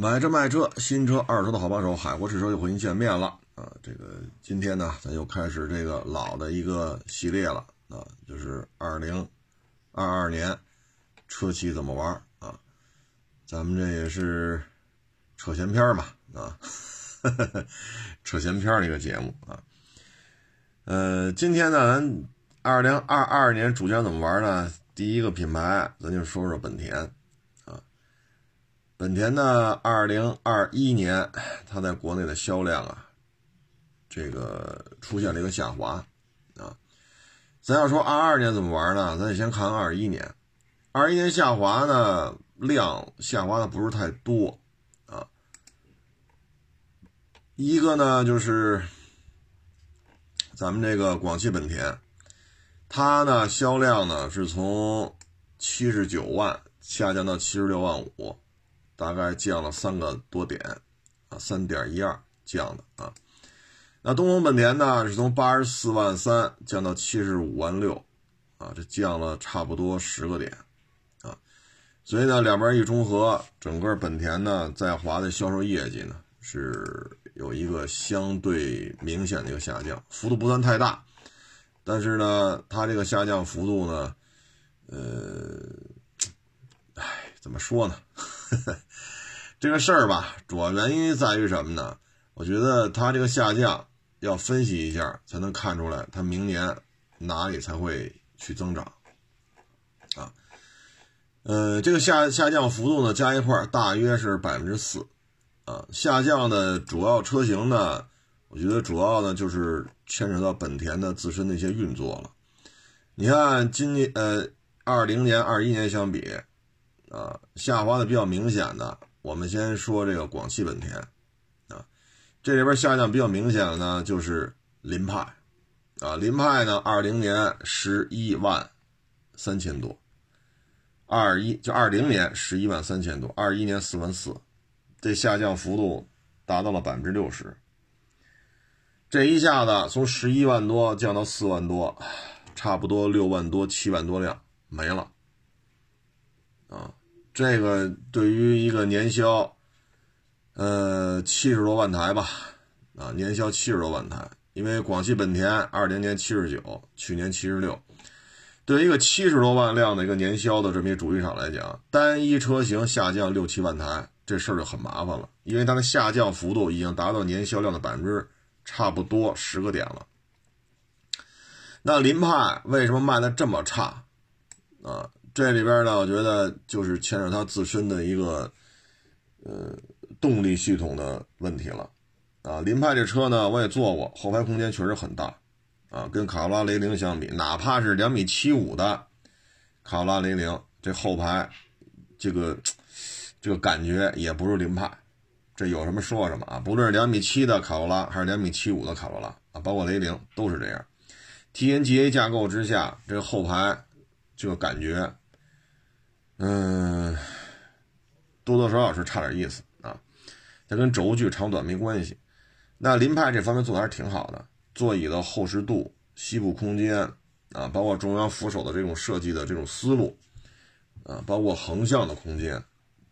买车卖车，新车二手车的好帮手，海阔试车又和您见面了啊！这个今天呢，咱又开始这个老的一个系列了啊，就是二零二二年车企怎么玩啊？咱们这也是扯闲篇嘛啊，扯闲篇的一个节目啊。呃，今天呢，咱二零二二年主角怎么玩呢？第一个品牌，咱就说说本田。本田呢，二零二一年，它在国内的销量啊，这个出现了一个下滑啊。咱要说二二年怎么玩呢？咱得先看看二一年。二一年下滑呢，量下滑的不是太多啊。一个呢，就是咱们这个广汽本田，它呢销量呢是从七十九万下降到七十六万五。大概降了三个多点，啊，三点一二降的啊。那东风本田呢，是从八十四万三降到七十五万六，啊，这降了差不多十个点，啊，所以呢，两边一中和，整个本田呢在华的销售业绩呢是有一个相对明显的一个下降，幅度不算太大，但是呢，它这个下降幅度呢，呃，哎，怎么说呢？这个事儿吧，主要原因在于什么呢？我觉得它这个下降要分析一下，才能看出来它明年哪里才会去增长啊。呃，这个下下降幅度呢，加一块大约是百分之四啊。下降的主要车型呢，我觉得主要呢就是牵扯到本田的自身的一些运作了。你看今年呃，二零年、二一年相比。啊，下滑的比较明显的，我们先说这个广汽本田，啊，这里边下降比较明显的呢，就是凌派，啊，凌派呢，二零年十一万三千多，二一就二零年十一万三千多，二一年四万四，这下降幅度达到了百分之六十，这一下子从十一万多降到四万多，差不多六万多七万多辆没了，这个对于一个年销，呃七十多万台吧，啊年销七十多万台，因为广汽本田二零年七十九，去年七十六，对于一个七十多万辆的一个年销的这么一主机厂来讲，单一车型下降六七万台，这事儿就很麻烦了，因为它的下降幅度已经达到年销量的百分之差不多十个点了。那凌派为什么卖的这么差？啊？这里边呢，我觉得就是牵扯它自身的一个，呃，动力系统的问题了，啊，凌派这车呢，我也坐过，后排空间确实很大，啊，跟卡罗拉雷凌相比，哪怕是两米七五的卡罗拉雷凌，这后排这个这个感觉也不是凌派，这有什么说什么啊，不论是两米七的卡罗拉还是两米七五的卡罗拉啊，包括雷凌都是这样，TNGA 架构之下，这个后排这个感觉。嗯，多多少少是差点意思啊，它跟轴距长短没关系。那凌派这方面做的还是挺好的，座椅的厚实度、膝部空间啊，包括中央扶手的这种设计的这种思路啊，包括横向的空间，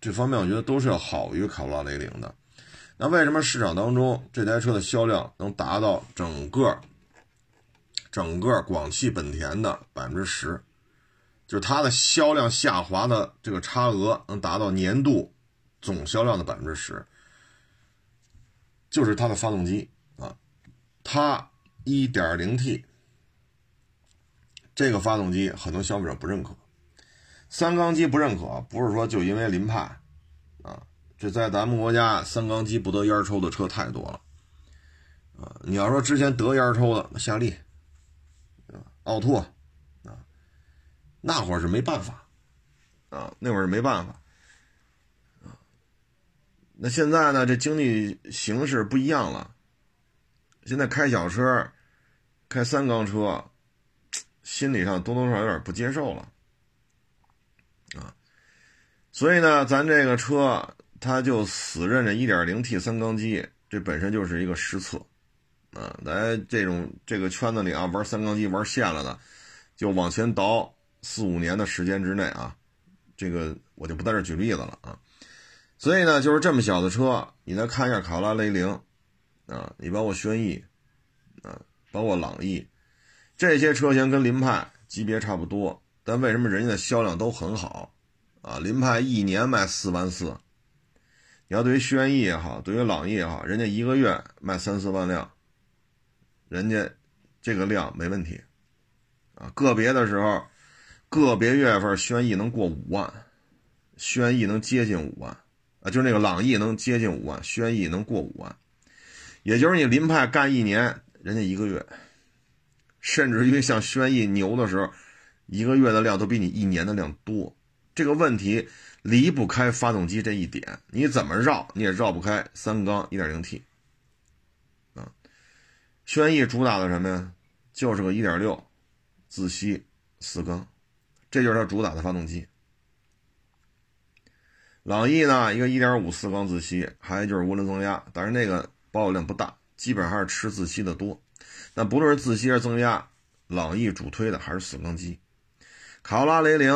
这方面我觉得都是要好于卡罗拉雷凌的。那为什么市场当中这台车的销量能达到整个整个广汽本田的百分之十？就是它的销量下滑的这个差额能达到年度总销量的百分之十，就是它的发动机啊，它 1.0T 这个发动机很多消费者不认可，三缸机不认可，不是说就因为凌派啊，这在咱们国家三缸机不得烟抽的车太多了啊，你要说之前得烟抽的，夏利，奥拓。那会儿是没办法，啊，那会儿是没办法，啊，那现在呢？这经济形势不一样了，现在开小车，开三缸车，心理上多多少少有点不接受了，啊，所以呢，咱这个车它就死认这 1.0T 三缸机，这本身就是一个失策，啊，来这种这个圈子里啊，玩三缸机玩线了的，就往前倒。四五年的时间之内啊，这个我就不在这举例子了啊。所以呢，就是这么小的车，你再看一下卡罗拉雷凌，啊，你包括轩逸，啊，包括朗逸，这些车型跟凌派级别差不多，但为什么人家的销量都很好？啊，凌派一年卖四万四，你要对于轩逸也好，对于朗逸也好，人家一个月卖三四万辆，人家这个量没问题，啊，个别的时候，个别月份轩逸能过五万，轩逸能接近五万。啊，就是那个朗逸能接近五万，轩逸能过五万，也就是你林派干一年，人家一个月，甚至于像轩逸牛的时候，一个月的量都比你一年的量多。这个问题离不开发动机这一点，你怎么绕你也绕不开三缸 1.0T。啊，轩逸主打的什么呀？就是个1.6自吸四缸，这就是它主打的发动机。朗逸呢，一个1.5四缸自吸，还有就是涡轮增压，但是那个保有量不大，基本上还是吃自吸的多。那不论是自吸还是增压，朗逸主推的还是四缸机。卡罗拉雷凌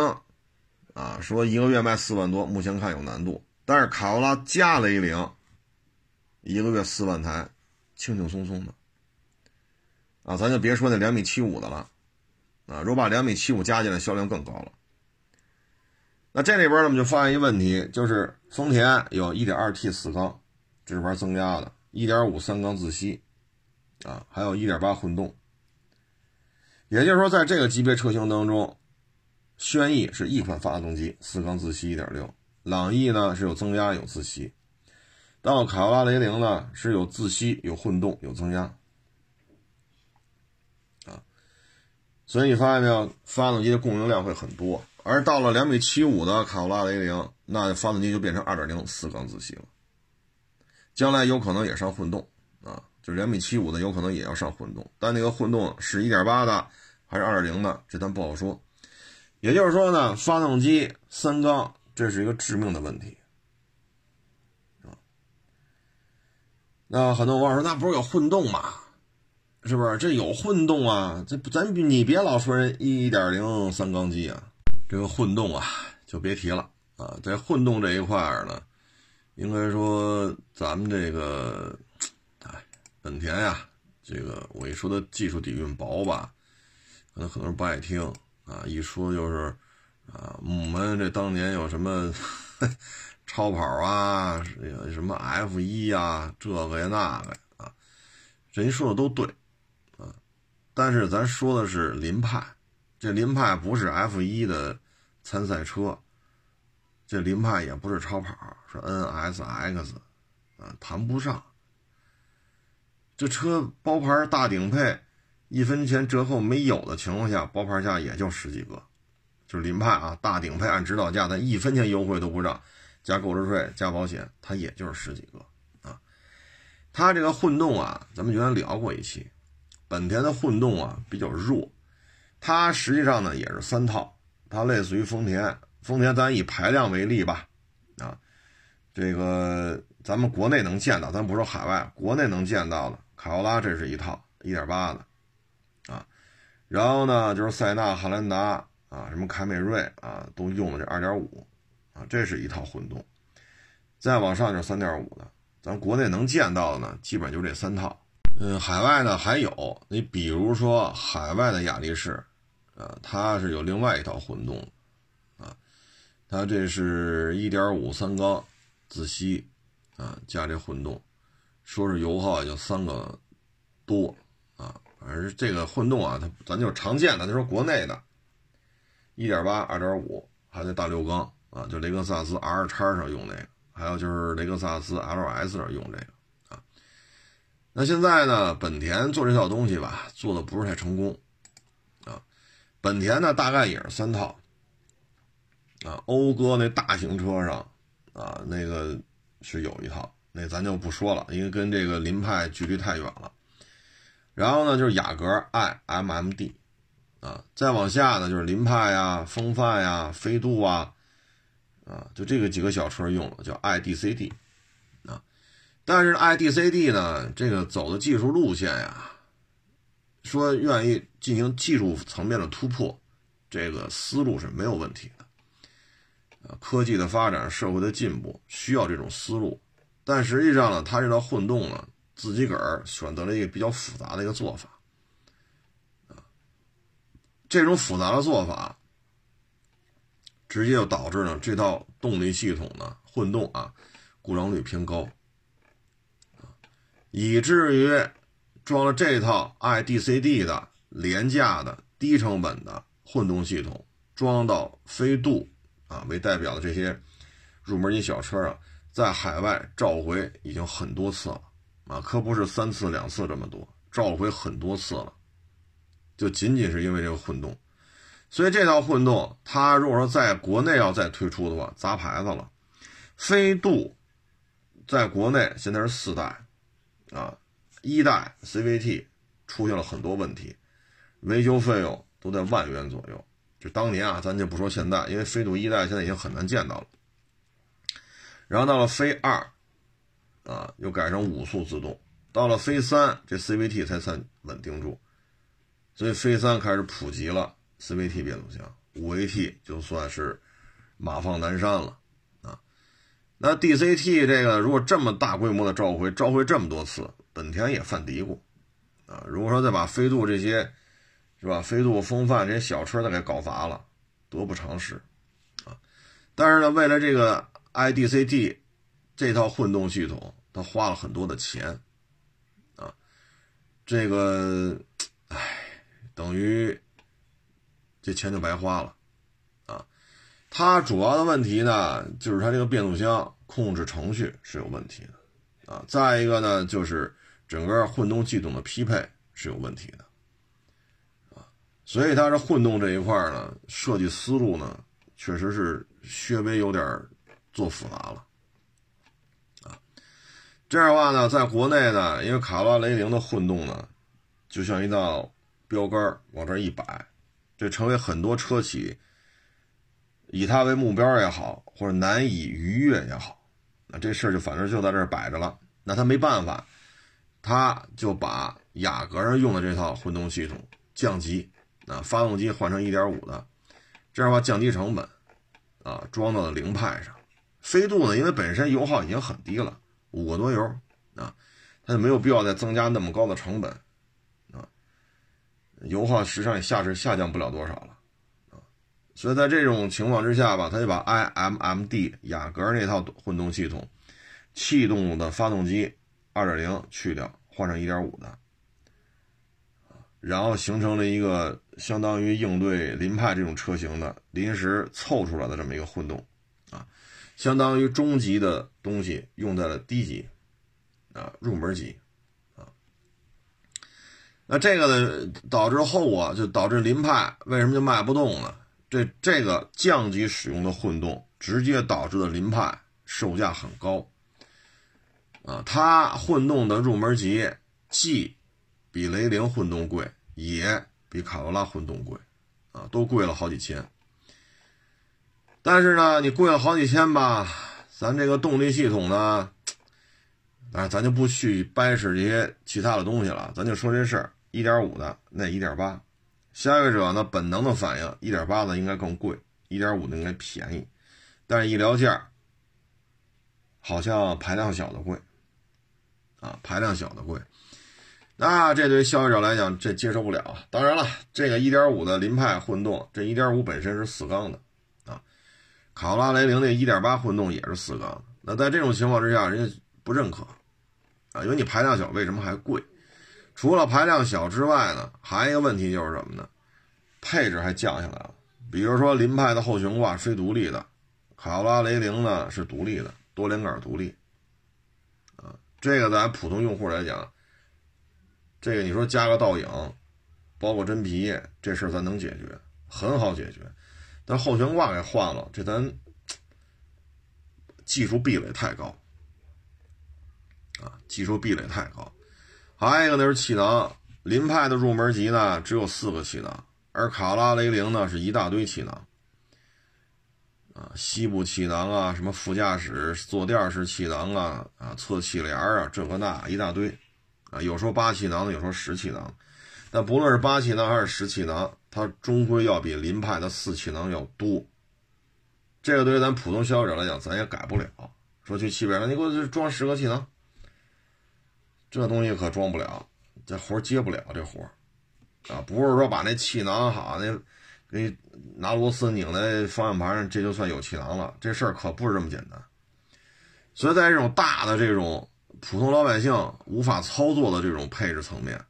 啊，说一个月卖四万多，目前看有难度。但是卡罗拉加雷凌，一个月四万台，轻轻松松的。啊，咱就别说那两米七五的了，啊，如果把两米七五加进来，销量更高了。那这里边呢，我们就发现一个问题，就是丰田有 1.2T 四缸这玩增压的，1.5三缸自吸，啊，还有1.8混动。也就是说，在这个级别车型当中，轩逸是一款发动机，四缸自吸1.6；朗逸呢是有增压有自吸，到卡罗拉雷凌呢是有自吸有混动有增压，所以你发现没有，发动机的供应量会很多。而到了两米七五的卡罗拉雷凌，那发动机就变成二点零四缸自吸了。将来有可能也上混动啊，就两米七五的有可能也要上混动，但那个混动是一点八的还是二点零的，这咱不好说。也就是说呢，发动机三缸这是一个致命的问题啊。那很多网友说，那不是有混动吗？是不是？这有混动啊？这咱你别老说人一点零三缸机啊。这个混动啊，就别提了啊！在混动这一块儿呢，应该说咱们这个，哎，本田呀，这个我一说的技术底蕴薄吧，可能很多人不爱听啊。一说就是啊，我们这当年有什么 超跑啊，什么 F 一呀，这个呀那个呀啊，人家说的都对，但是咱说的是凌派。这凌派不是 F 一的参赛车，这凌派也不是超跑，是 NSX，啊，谈不上。这车包牌大顶配，一分钱折扣没有的情况下，包牌价也就十几个，就是凌派啊，大顶配按指导价，咱一分钱优惠都不让，加购置税加保险，它也就是十几个啊。它这个混动啊，咱们原来聊过一期，本田的混动啊比较弱。它实际上呢也是三套，它类似于丰田。丰田咱以排量为例吧，啊，这个咱们国内能见到，咱不说海外，国内能见到的卡罗拉这是一套1.8的，啊，然后呢就是塞纳、汉兰达啊，什么凯美瑞啊，都用的这2.5，啊，这是一套混动。再往上就是3.5的，咱国内能见到的呢，基本就这三套。嗯，海外呢还有，你比如说海外的雅力士。啊，它是有另外一套混动，啊，它这是一点五三缸自吸，啊，加这混动，说是油耗也就三个多，啊，而这个混动啊，它咱就是常见的，就说国内的，一点八、二点五，还在大六缸，啊，就雷克萨斯 R 叉上用那个，还有就是雷克萨斯 LS 上用这个，那现在呢，本田做这套东西吧，做的不是太成功。啊本田呢，大概也是三套，啊，讴歌那大型车上，啊，那个是有一套，那咱就不说了，因为跟这个凌派距离太远了。然后呢，就是雅阁 iMMD，啊，再往下呢就是凌派呀、风范呀、飞度啊，啊，就这个几个小车用的叫 iDCD，但是 iDCD 呢，这个走的技术路线呀。说愿意进行技术层面的突破，这个思路是没有问题的。啊，科技的发展，社会的进步需要这种思路，但实际上呢，它这套混动呢，自己个儿选择了一个比较复杂的一个做法，啊，这种复杂的做法，直接就导致了这套动力系统呢，混动啊，故障率偏高，以至于装了这套 iDCD 的廉价的低成本的混动系统，装到飞度。啊，为代表的这些入门级小车啊，在海外召回已经很多次了啊，可不是三次两次这么多，召回很多次了，就仅仅是因为这个混动。所以这套混动，它如果说在国内要再推出的话，砸牌子了。飞度在国内现在是四代啊，一代 CVT 出现了很多问题，维修费用都在万元左右。就当年啊，咱就不说现在，因为飞度一代现在已经很难见到了。然后到了飞二，啊，又改成五速自动。到了飞三，这 CVT 才算稳定住。所以飞三开始普及了 CVT 变速箱，五 AT 就算是马放南山了。那 DCT 这个如果这么大规模的召回，召回这么多次，本田也犯嘀咕啊。如果说再把飞度这些。是吧？飞度、风范这些小车，它给搞砸了，得不偿失，啊！但是呢，为了这个 iDCT 这套混动系统，他花了很多的钱，啊，这个，唉，等于这钱就白花了，它主要的问题呢，就是它这个变速箱控制程序是有问题的，啊，再一个呢，就是整个混动系统的匹配是有问题的。啊所以它这混动这一块呢，设计思路呢，确实是稍微有点做复杂了，啊，这样的话呢，在国内呢，因为卡罗拉雷凌的混动呢，就像一道标杆往这一摆，这成为很多车企以它为目标也好，或者难以逾越也好，那这事儿就反正就在这摆着了。那他没办法，他就把雅阁上用的这套混动系统降级。啊，发动机换成1.5的，这样的话降低成本，啊，装到了凌派上。飞度呢，因为本身油耗已经很低了，五个多油，啊，它就没有必要再增加那么高的成本，啊，油耗实际上也下至下降不了多少了，所以在这种情况之下吧，他就把 iMMD 雅阁那套混动系统，气动的发动机2.0去掉，换成1.5的。然后形成了一个相当于应对凌派这种车型的临时凑出来的这么一个混动，啊，相当于中级的东西用在了低级，啊，入门级，啊，那这个呢导致后果，就导致凌派为什么就卖不动呢？这这个降级使用的混动，直接导致的凌派售价很高，啊，它混动的入门级既比雷凌混动贵，也比卡罗拉混动贵，啊，都贵了好几千。但是呢，你贵了好几千吧，咱这个动力系统呢，啊，咱就不去掰扯这些其他的东西了，咱就说这事儿。一点五的那一点八，消费者呢本能的反应，一点八的应该更贵，一点五的应该便宜，但是一聊价，好像排量小的贵，啊，排量小的贵。那这对消费者来讲，这接受不了。当然了，这个1.5的凌派混动，这1.5本身是四缸的啊。卡罗拉雷凌那1.8混动也是四缸。那在这种情况之下，人家不认可啊，因为你排量小，为什么还贵？除了排量小之外呢，还有一个问题就是什么呢？配置还降下来了。比如说，凌派的后悬挂非独立的，卡罗拉雷凌呢是独立的，多连杆独立啊。这个在普通用户来讲。这个你说加个倒影，包括真皮，这事咱能解决，很好解决。但后悬挂给换了，这咱技术壁垒太高啊，技术壁垒太高。还有一个那是气囊，凌派的入门级呢只有四个气囊，而卡拉雷凌呢是一大堆气囊啊，西部气囊啊，什么副驾驶坐垫式气囊啊，啊侧气帘啊，这个那一大堆。啊，有说八气囊的，有说十气囊，但不论是八气囊还是十气囊，它终归要比凌派的四气囊要多。这个对于咱普通消费者来讲，咱也改不了。说去汽配城，你给我装十个气囊，这东西可装不了，这活接不了这活啊！不是说把那气囊好那给拿螺丝拧在方向盘上，这就算有气囊了。这事儿可不是这么简单。所以在这种大的这种普通老百姓无法操作的这种配置层面，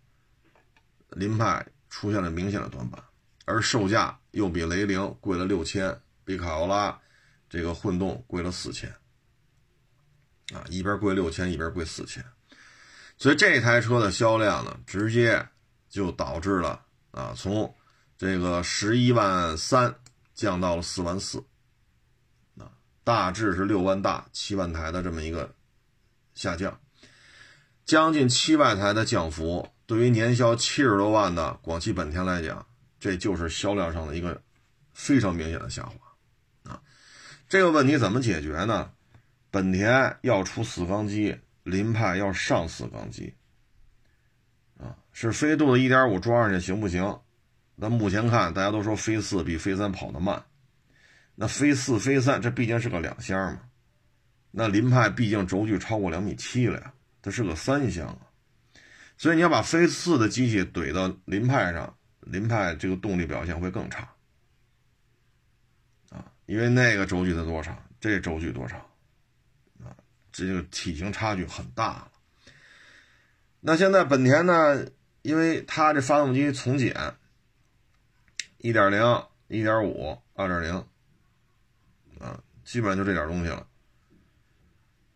凌派出现了明显的短板，而售价又比雷凌贵了六千，比卡罗拉这个混动贵了四千，啊，一边贵六千，一边贵四千，所以这台车的销量呢，直接就导致了啊，从这个十一万三降到了四万四。啊大致是六万大七万台的这么一个下降，将近七万台的降幅，对于年销七十多万的广汽本田来讲，这就是销量上的一个非常明显的下滑啊。这个问题怎么解决呢？本田要出四缸机，林派要上四缸机啊，是飞度的1.5装上去行不行？那目前看，大家都说飞四比飞三跑得慢。那飞四、飞三，这毕竟是个两厢嘛。那林派毕竟轴距超过两米七了呀，它是个三厢啊。所以你要把飞四的机器怼到林派上，林派这个动力表现会更差啊，因为那个轴距才多长，这轴距多长？这个体型差距很大了。那现在本田呢，因为它这发动机从简，一点零、一点五、二点零。啊，基本上就这点东西了，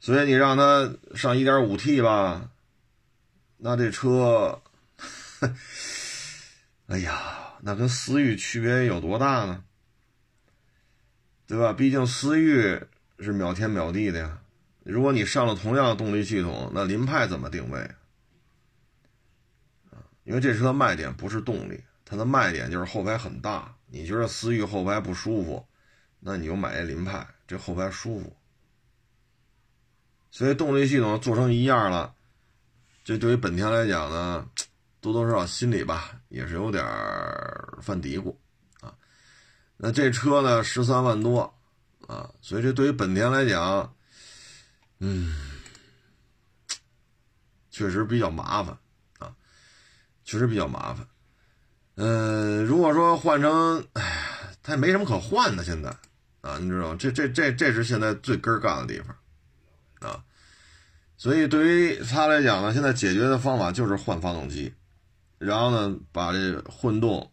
所以你让它上 1.5T 吧，那这车，哎呀，那跟思域区别有多大呢？对吧？毕竟思域是秒天秒地的呀。如果你上了同样的动力系统，那凌派怎么定位啊？因为这车卖点不是动力，它的卖点就是后排很大。你觉得思域后排不舒服？那你就买一凌派，这后排舒服，所以动力系统做成一样了，这对于本田来讲呢，多多少少心里吧也是有点犯嘀咕啊。那这车呢十三万多啊，所以这对于本田来讲，嗯，确实比较麻烦啊，确实比较麻烦。嗯，如果说换成，哎呀，它也没什么可换的，现在。啊，你知道这这这这是现在最根儿干的地方，啊，所以对于他来讲呢，现在解决的方法就是换发动机，然后呢，把这混动，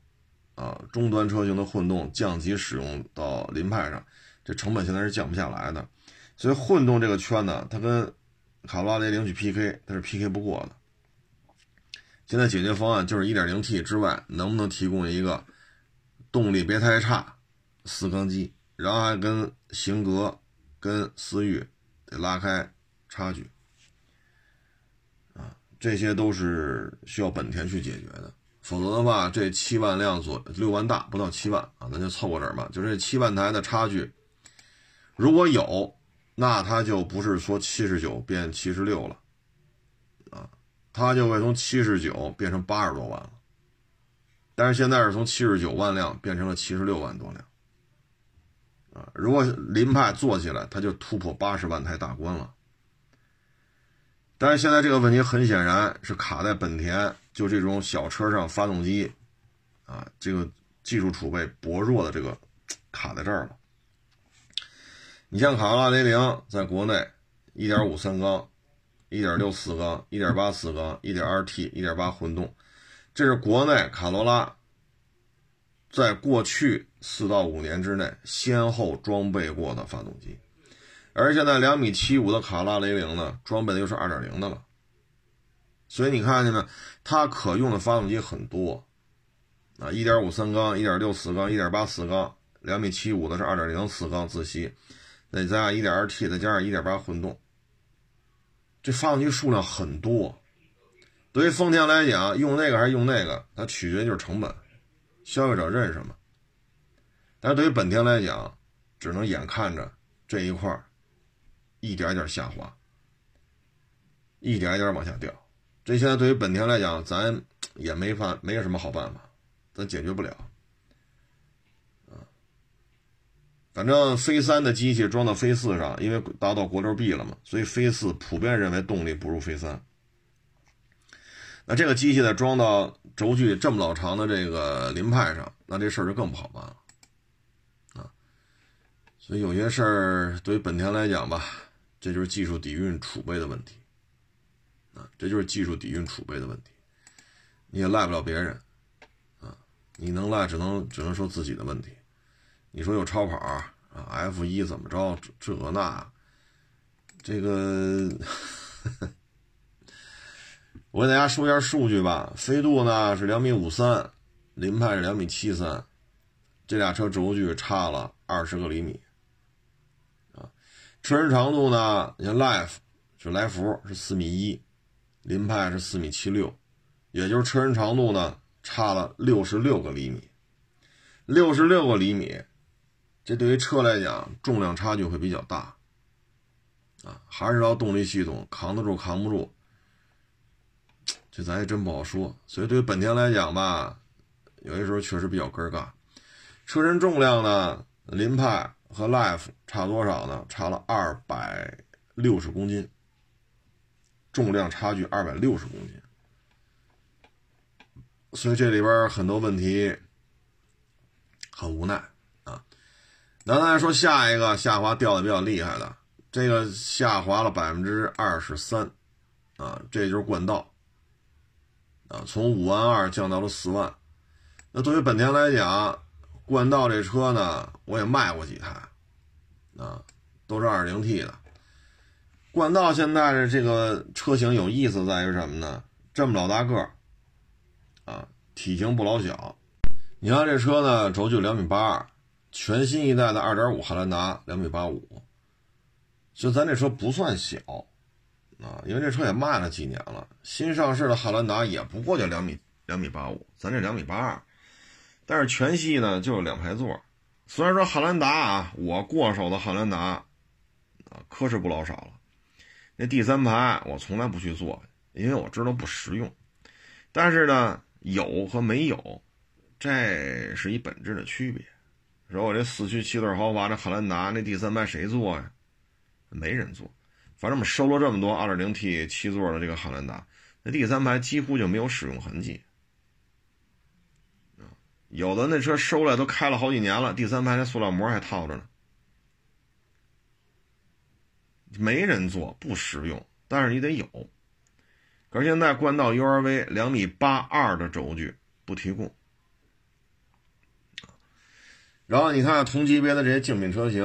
啊，中端车型的混动降级使用到凌派上，这成本现在是降不下来的，所以混动这个圈呢，它跟卡罗拉雷凌去 PK，它是 PK 不过的。现在解决方案就是 1.0T 之外，能不能提供一个动力别太差四缸机？然后还跟型格、跟思域得拉开差距啊，这些都是需要本田去解决的。否则的话，这七万辆左六万大不到七万啊，咱就凑合这儿吧。就这七万台的差距，如果有，那它就不是说七十九变七十六了啊，它就会从七十九变成八十多万了。但是现在是从七十九万辆变成了七十六万多辆。啊，如果林派做起来，它就突破八十万台大关了。但是现在这个问题很显然是卡在本田就这种小车上发动机，啊，这个技术储备薄弱的这个卡在这儿了。你像卡罗拉雷凌在国内，一点五三缸，一点六四缸，一点八四缸，一点二 T，一点八混动，这是国内卡罗拉。在过去四到五年之内，先后装备过的发动机，而现在两米七五的卡罗拉雷凌呢，装备的又是二点零的了。所以你看见没？它可用的发动机很多啊，一点五三缸、一点六四缸、一点八四缸，两米七五的是二点零四缸自吸，再加上一点二 T，再加上一点八混动，这发动机数量很多。对于丰田来讲，用那个还是用那个，它取决就是成本。消费者认什么？但是对于本田来讲，只能眼看着这一块一点一点下滑，一点一点往下掉。这现在对于本田来讲，咱也没法，没有什么好办法，咱解决不了。反正飞三的机器装到飞四上，因为达到国六 B 了嘛，所以飞四普遍认为动力不如飞三。那这个机器再装到轴距这么老长的这个凌派上，那这事儿就更不好办了啊。所以有些事儿对于本田来讲吧，这就是技术底蕴储备的问题啊，这就是技术底蕴储备的问题，你也赖不了别人啊，你能赖只能只能说自己的问题。你说有超跑啊？F 一怎么着？这那，这个，我给大家说一下数据吧。飞度呢是两米五三，凌派是两米七三，这俩车轴距差了二十个厘米啊。车身长度呢，你看 Life 是来福是四米一，凌派是四米七六，也就是车身长度呢差了六十六个厘米，六十六个厘米。这对于车来讲，重量差距会比较大，啊，还是要动力系统扛得住扛不住，这咱也真不好说。所以对于本田来讲吧，有些时候确实比较尴尬。车身重量呢，凌派和 Life 差多少呢？差了二百六十公斤，重量差距二百六十公斤。所以这里边很多问题很无奈。那咱说下一个下滑掉的比较厉害的，这个下滑了百分之二十三，啊，这就是冠道，啊，从五万二降到了四万。那对于本田来讲，冠道这车呢，我也卖过几台，啊，都是二零 T 的。冠道现在的这个车型有意思在于什么呢？这么老大个儿，啊，体型不老小。你看这车呢，轴距两米八二。全新一代的2.5汉兰达两米八五，就咱这车不算小啊，因为这车也卖了几年了。新上市的汉兰达也不过就两米两米八五，咱这两米八二。但是全系呢就有两排座，虽然说汉兰达啊，我过手的汉兰达啊，磕是不老少了。那第三排我从来不去坐，因为我知道不实用。但是呢，有和没有，这是一本质的区别。说我这四驱七座豪华这汉兰达那第三排谁坐呀？没人坐。反正我们收了这么多 2.0T 七座的这个汉兰达，那第三排几乎就没有使用痕迹。有的那车收来都开了好几年了，第三排那塑料膜还套着呢。没人坐，不实用，但是你得有。可是现在冠道 URV 两米八二的轴距不提供。然后你看同级别的这些竞品车型，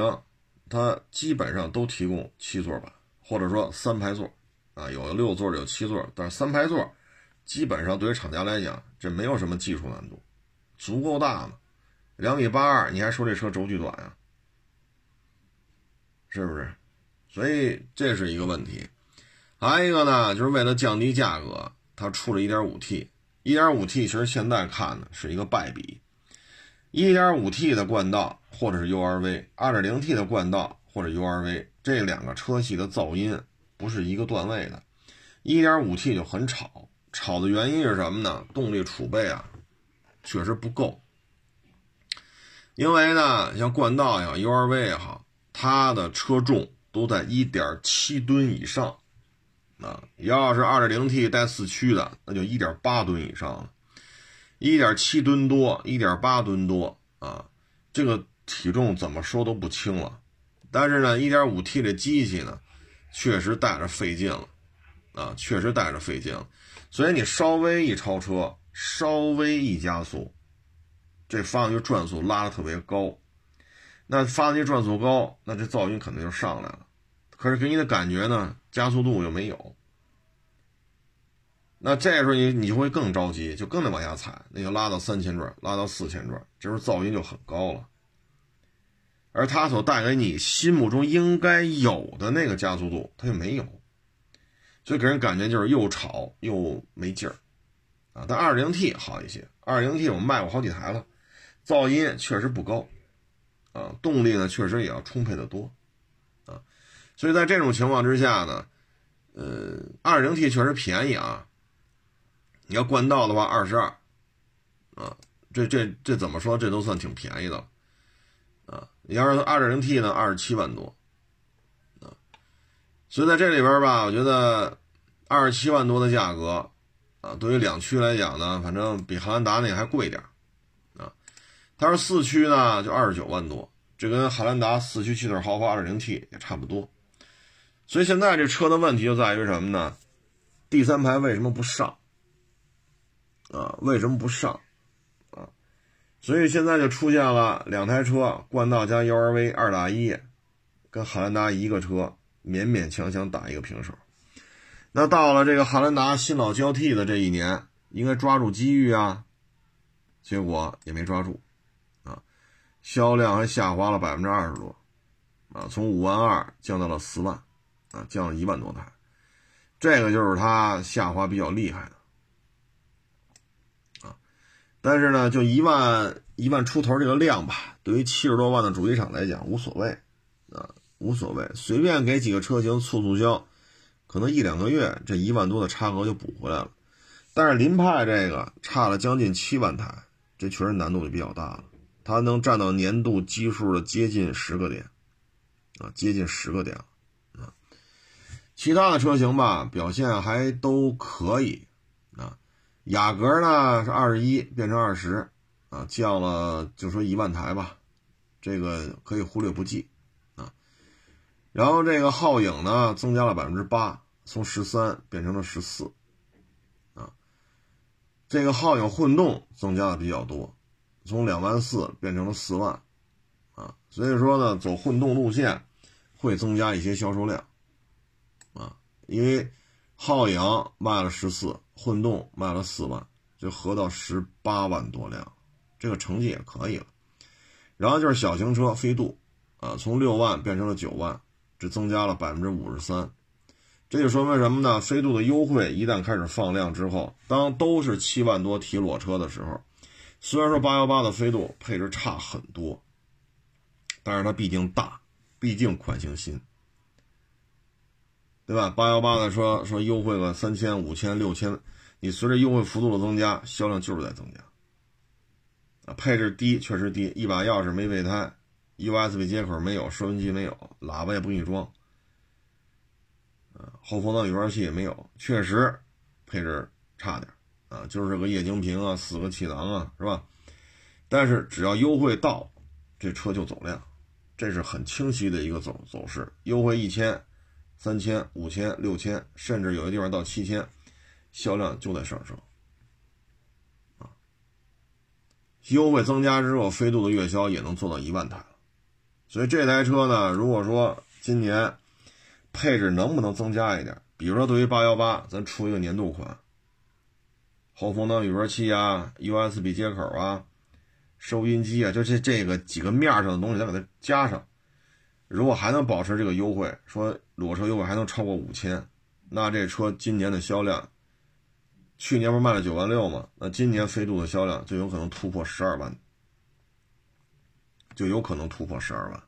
它基本上都提供七座版，或者说三排座，啊，有六座有七座，但是三排座基本上对于厂家来讲，这没有什么技术难度，足够大嘛，两米八二，你还说这车轴距短呀？是不是？所以这是一个问题。还有一个呢，就是为了降低价格，它出了一点五 T，一点五 T 其实现在看呢是一个败笔。1.5T 的冠道或者是 URV，2.0T 的冠道或者 URV，这两个车系的噪音不是一个段位的。1.5T 就很吵，吵的原因是什么呢？动力储备啊，确实不够。因为呢，像冠道也好，URV 也好，它的车重都在1.7吨以上。啊，要是 2.0T 带四驱的，那就1.8吨以上了。一点七吨多，一点八吨多啊，这个体重怎么说都不轻了。但是呢，一点五 T 的机器呢，确实带着费劲了啊，确实带着费劲了。所以你稍微一超车，稍微一加速，这发动机转速拉的特别高。那发动机转速高，那这噪音肯定就上来了。可是给你的感觉呢，加速度又没有。那这时候你你就会更着急，就更得往下踩，那就拉到三千转，拉到四千转，这时候噪音就很高了。而它所带给你心目中应该有的那个加速度，它就没有，所以给人感觉就是又吵又没劲儿啊。但二零 T 好一些，二零 T 我卖过好几台了，噪音确实不高啊，动力呢确实也要充沛的多啊。所以在这种情况之下呢，呃，二零 T 确实便宜啊。你要冠道的话，二十二，啊，这这这怎么说？这都算挺便宜的了，啊，你要是二点零 T 呢，二十七万多，啊，所以在这里边吧，我觉得二十七万多的价格，啊，对于两驱来讲呢，反正比汉兰达那个还贵点啊。它是四驱呢，就二十九万多，这跟汉兰达四驱气腿豪华二点零 T 也差不多。所以现在这车的问题就在于什么呢？第三排为什么不上？啊，为什么不上啊？所以现在就出现了两台车，冠道加 URV 二打一，跟汉兰达一个车勉勉强强打一个平手。那到了这个汉兰达新老交替的这一年，应该抓住机遇啊，结果也没抓住，啊，销量还下滑了百分之二十多，啊，从五万二降到了四万，啊，降了一万多台，这个就是它下滑比较厉害的。但是呢，就一万一万出头这个量吧，对于七十多万的主机厂来讲无所谓，啊，无所谓，随便给几个车型促促销，可能一两个月这一万多的差额就补回来了。但是凌派这个差了将近七万台，这确实难度就比较大了，它能占到年度基数的接近十个点，啊，接近十个点了，啊，其他的车型吧表现还都可以。雅阁呢是二十一变成二十，啊，降了就说一万台吧，这个可以忽略不计，啊，然后这个皓影呢增加了百分之八，从十三变成了十四，啊，这个皓影混动增加的比较多，从两万四变成了四万，啊，所以说呢走混动路线会增加一些销售量，啊，因为皓影卖了十四。混动卖了四万，就合到十八万多辆，这个成绩也可以了。然后就是小型车飞度，啊，从六万变成了九万，这增加了百分之五十三。这就说明什么呢？飞度的优惠一旦开始放量之后，当都是七万多提裸车的时候，虽然说八幺八的飞度配置差很多，但是它毕竟大，毕竟款型新。对吧？八幺八的说说优惠个三千、五千、六千，你随着优惠幅度的增加，销量就是在增加。啊，配置低确实低，一把钥匙没备胎，USB 接口没有，收音机没有，喇叭也不给你装，啊，后风挡雨刷器也没有，确实配置差点啊，就是个液晶屏啊，四个气囊啊，是吧？但是只要优惠到，这车就走量，这是很清晰的一个走走势，优惠一千。三千、五千、六千，甚至有的地方到七千，销量就在上升。啊，优惠增加之后，飞度的月销也能做到一万台了。所以这台车呢，如果说今年配置能不能增加一点？比如说对于八幺八，咱出一个年度款，后风挡雨刷器啊、USB 接口啊、收音机啊，就这这个几个面上的东西，咱给它加上。如果还能保持这个优惠，说裸车优惠还能超过五千，那这车今年的销量，去年不是卖了九万六吗？那今年飞度的销量就有可能突破十二万，就有可能突破十二万。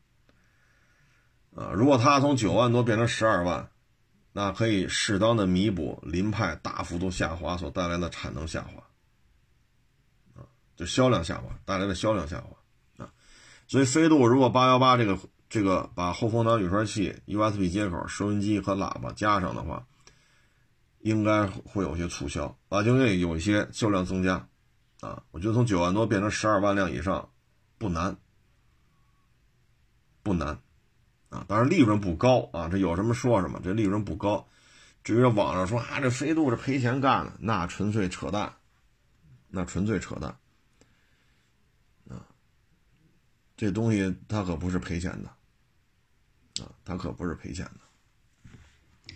啊，如果它从九万多变成十二万，那可以适当的弥补凌派大幅度下滑所带来的产能下滑，啊，就销量下滑带来的销量下滑啊。所以飞度如果八幺八这个。这个把后风挡雨刷器、USB 接口、收音机和喇叭加上的话，应该会有些促销啊，就会有一些销量增加啊。我觉得从九万多变成十二万辆以上不难，不难啊。当然利润不高啊，这有什么说什么，这利润不高。至于网上说啊，这飞度是赔钱干的，那纯粹扯淡，那纯粹扯淡啊。这东西它可不是赔钱的。啊，它可不是赔钱的。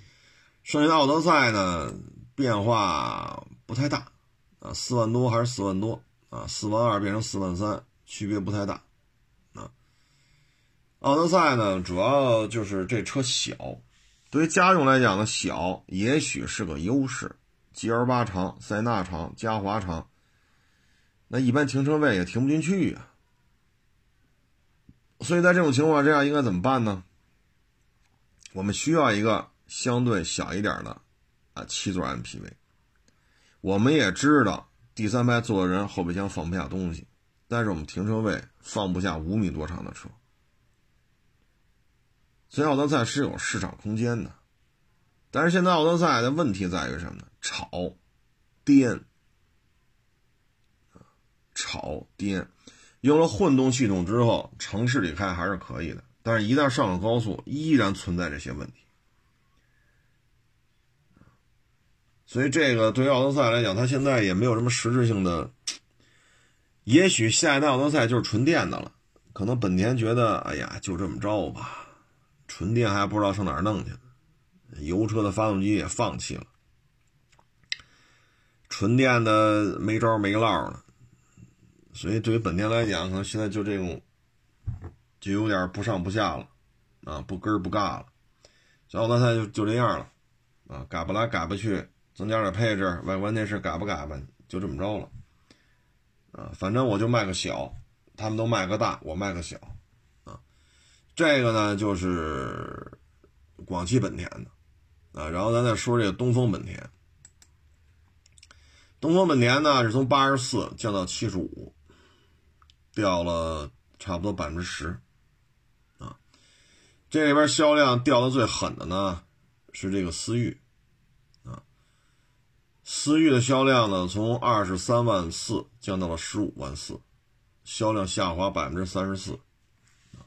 剩下的奥德赛呢，变化不太大，啊，四万多还是四万多，啊，四万二变成四万三，区别不太大。啊，奥德赛呢，主要就是这车小，对于家用来讲呢，小也许是个优势，GL 八长，塞纳长，嘉华长，那一般停车位也停不进去啊。所以在这种情况之下，应该怎么办呢？我们需要一个相对小一点的啊七座 MPV。我们也知道第三排坐的人后备箱放不下东西，但是我们停车位放不下五米多长的车，所以奥德赛是有市场空间的。但是现在奥德赛的问题在于什么呢？吵、颠，吵、颠。用了混动系统之后，城市里开还是可以的，但是一旦上了高速，依然存在这些问题。所以这个对于奥德赛来讲，它现在也没有什么实质性的。也许下一代奥德赛就是纯电的了，可能本田觉得，哎呀，就这么着吧，纯电还不知道上哪儿弄去。油车的发动机也放弃了，纯电的没招没落了，所以对于本田来讲，可能现在就这种就有点不上不下了，啊，不根不嘎了。所以奥德赛就就这样了，啊，改不来改不去，增加点配置，外观内饰改不改吧，就这么着了，啊，反正我就卖个小，他们都卖个大，我卖个小，啊，这个呢就是广汽本田的。啊，然后咱再说这个东风本田。东风本田呢是从八十四降到七十五，掉了差不多百分之十。这里边销量掉的最狠的呢是这个思域。啊，思域的销量呢从二十三万四降到了十五万四，销量下滑百分之三十四。啊，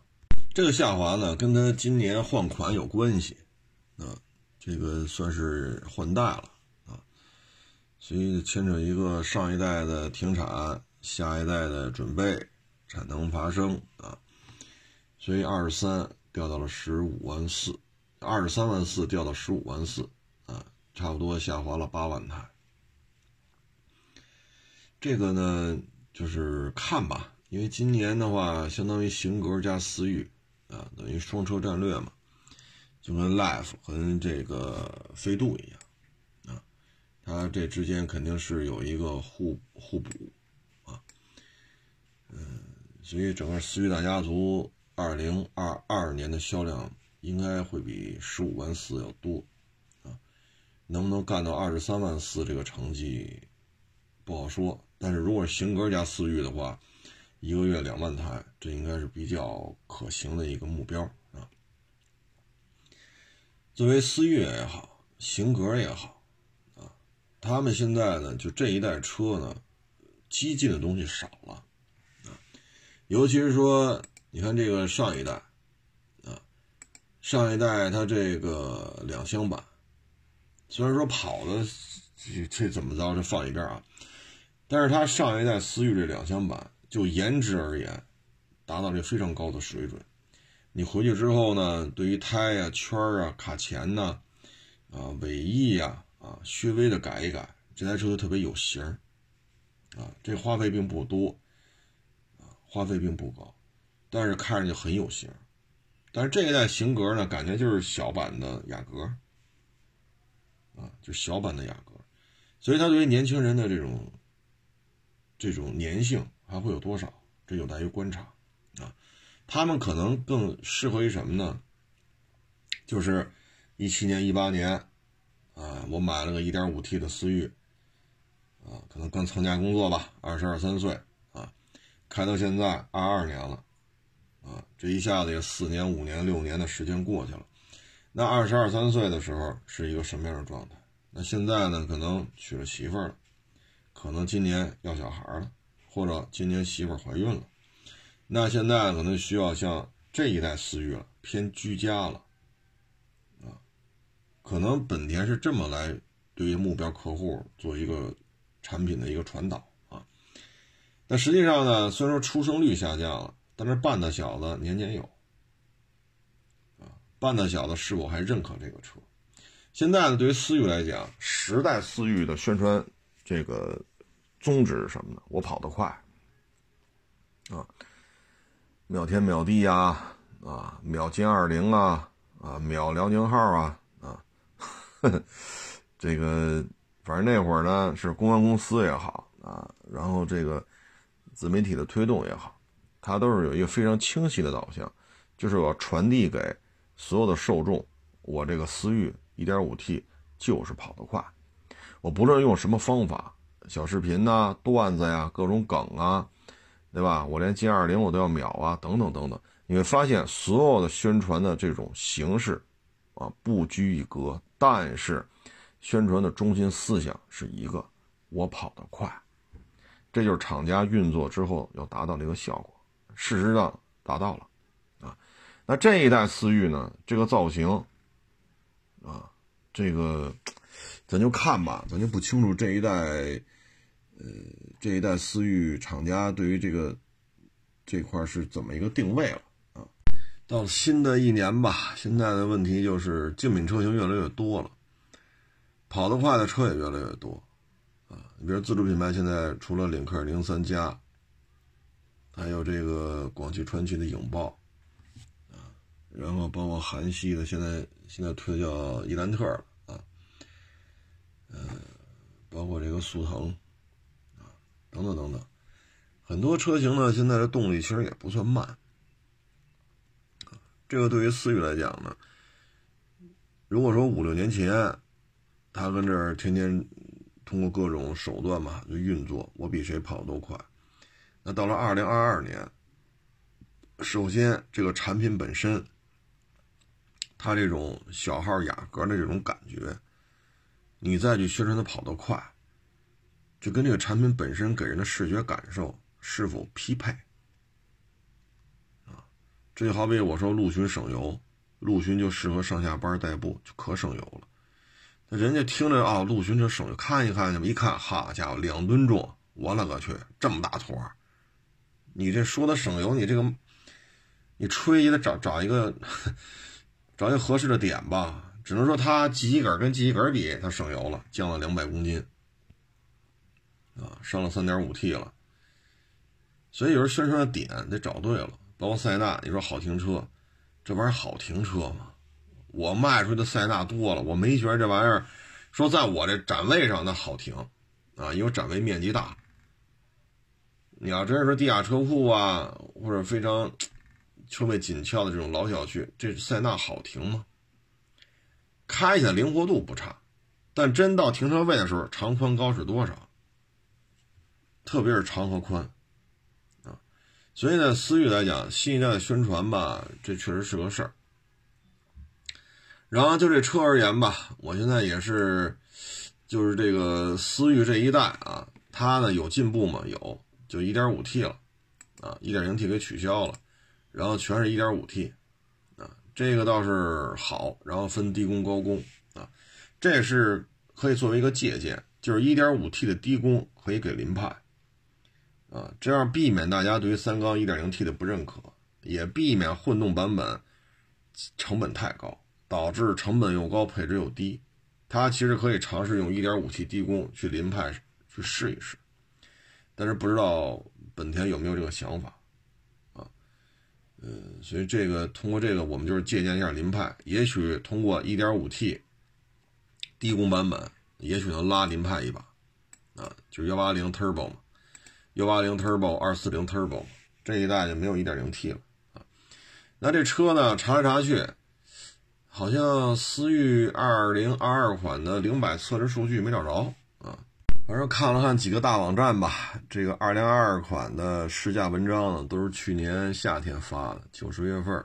这个下滑呢跟它今年换款有关系。啊。这个算是换代了啊，所以牵扯一个上一代的停产，下一代的准备，产能爬升啊，所以二十三掉到了十五万四，二十三万四掉到十五万四啊，差不多下滑了八万台。这个呢，就是看吧，因为今年的话，相当于型格加思域啊，等于双车战略嘛。就跟 Life 和这个飞度一样，啊，它这之间肯定是有一个互互补，啊，嗯，所以整个思域大家族二零二二年的销量应该会比十五万四要多，啊，能不能干到二十三万四这个成绩不好说，但是如果型格加思域的话，一个月两万台，这应该是比较可行的一个目标啊。作为思域也好，型格也好，啊，他们现在呢，就这一代车呢，激进的东西少了，啊，尤其是说，你看这个上一代，啊，上一代它这个两厢版，虽然说跑的这这怎么着，这放一边啊，但是它上一代思域这两厢版，就颜值而言，达到这非常高的水准。你回去之后呢，对于胎啊、圈啊、卡钳呐，啊、尾翼呀，啊，稍微的改一改，这台车就特别有型啊，这花费并不多，啊，花费并不高，但是看着就很有型但是这一代型格呢，感觉就是小版的雅阁，啊，就小版的雅阁，所以它对于年轻人的这种这种粘性还会有多少，这有待于观察。啊他们可能更适合于什么呢？就是一七年、一八年，啊，我买了个 1.5T 的思域，啊，可能刚参加工作吧，二十二三岁，啊，开到现在二二年了，啊，这一下子也四年、五年、六年的时间过去了。那二十二三岁的时候是一个什么样的状态？那现在呢？可能娶了媳妇了，可能今年要小孩了，或者今年媳妇怀孕了。那现在可能需要像这一代思域了，偏居家了，啊，可能本田是这么来对于目标客户做一个产品的一个传导啊。那实际上呢，虽然说出生率下降了，但是半大小子年年有，啊，半大小子是否还认可这个车？现在呢，对于思域来讲，十代思域的宣传这个宗旨是什么呢？我跑得快，啊。秒天秒地呀，啊，秒歼二零啊，啊，秒辽宁号啊，啊，这个反正那会儿呢，是公关公司也好啊，然后这个自媒体的推动也好，它都是有一个非常清晰的导向，就是我要传递给所有的受众，我这个思域 1.5T 就是跑得快，我不论用什么方法，小视频呐、段子呀、各种梗啊。对吧？我连歼二零我都要秒啊，等等等等，你会发现所有的宣传的这种形式，啊，不拘一格，但是宣传的中心思想是一个：我跑得快。这就是厂家运作之后要达到的一个效果，事实上达到了，啊，那这一代思域呢，这个造型，啊，这个咱就看吧，咱就不清楚这一代，呃，这一代思域厂家对于这个这块是怎么一个定位了啊？到了新的一年吧，现在的问题就是竞品车型越来越多了，跑得快的车也越来越多。啊你比如自主品牌，现在除了领克零三加，还有这个广汽传祺的影豹，啊，然后包括韩系的，现在现在推叫伊兰特了啊，呃，包括这个速腾，啊，等等等等，很多车型呢，现在的动力其实也不算慢，这个对于思域来讲呢，如果说五六年前，他跟这儿天天。通过各种手段嘛，就运作，我比谁跑都快。那到了二零二二年，首先这个产品本身，它这种小号雅阁的这种感觉，你再去宣传它跑得快，就跟这个产品本身给人的视觉感受是否匹配啊？这就好比我说陆巡省油，陆巡就适合上下班代步，就可省油了。那人家听着啊，陆巡车省油，看一看去吧。一看，好家伙，两吨重，我勒个去，这么大坨你这说的省油，你这个，你吹也得找找一个，找一个合适的点吧。只能说它机器杆跟机器杆比，它省油了，降了两百公斤，啊，上了三点五 T 了。所以有人宣传的点得找对了，包括塞纳，你说好停车，这玩意儿好停车吗？我卖出去的塞纳多了，我没觉得这玩意儿说在我这展位上那好停啊，因为展位面积大。你要真是说地下车库啊，或者非常车位紧俏的这种老小区，这塞纳好停吗？开起来灵活度不差，但真到停车位的时候，长宽高是多少？特别是长和宽啊，所以呢，思域来讲，新一代的宣传吧，这确实是个事儿。然后就这车而言吧，我现在也是，就是这个思域这一代啊，它呢有进步吗？有，就 1.5T 了，啊，1.0T 给取消了，然后全是 1.5T，啊，这个倒是好。然后分低功高功啊，这是可以作为一个借鉴，就是 1.5T 的低功可以给林派，啊，这样避免大家对于三缸 1.0T 的不认可，也避免混动版本成本太高。导致成本又高，配置又低，它其实可以尝试用 1.5T 低功去林派去试一试，但是不知道本田有没有这个想法啊？呃，所以这个通过这个，我们就是借鉴一下凌派，也许通过 1.5T 低功版本，也许能拉凌派一把啊，就是180 Turbo 嘛，180 Turbo、240 Turbo 这一代就没有 1.0T 了啊。那这车呢，查来查去。好像思域二零二二款的零百测试数据没找着，反正看了看几个大网站吧，这个二零二二款的试驾文章呢都是去年夏天发的，九十月份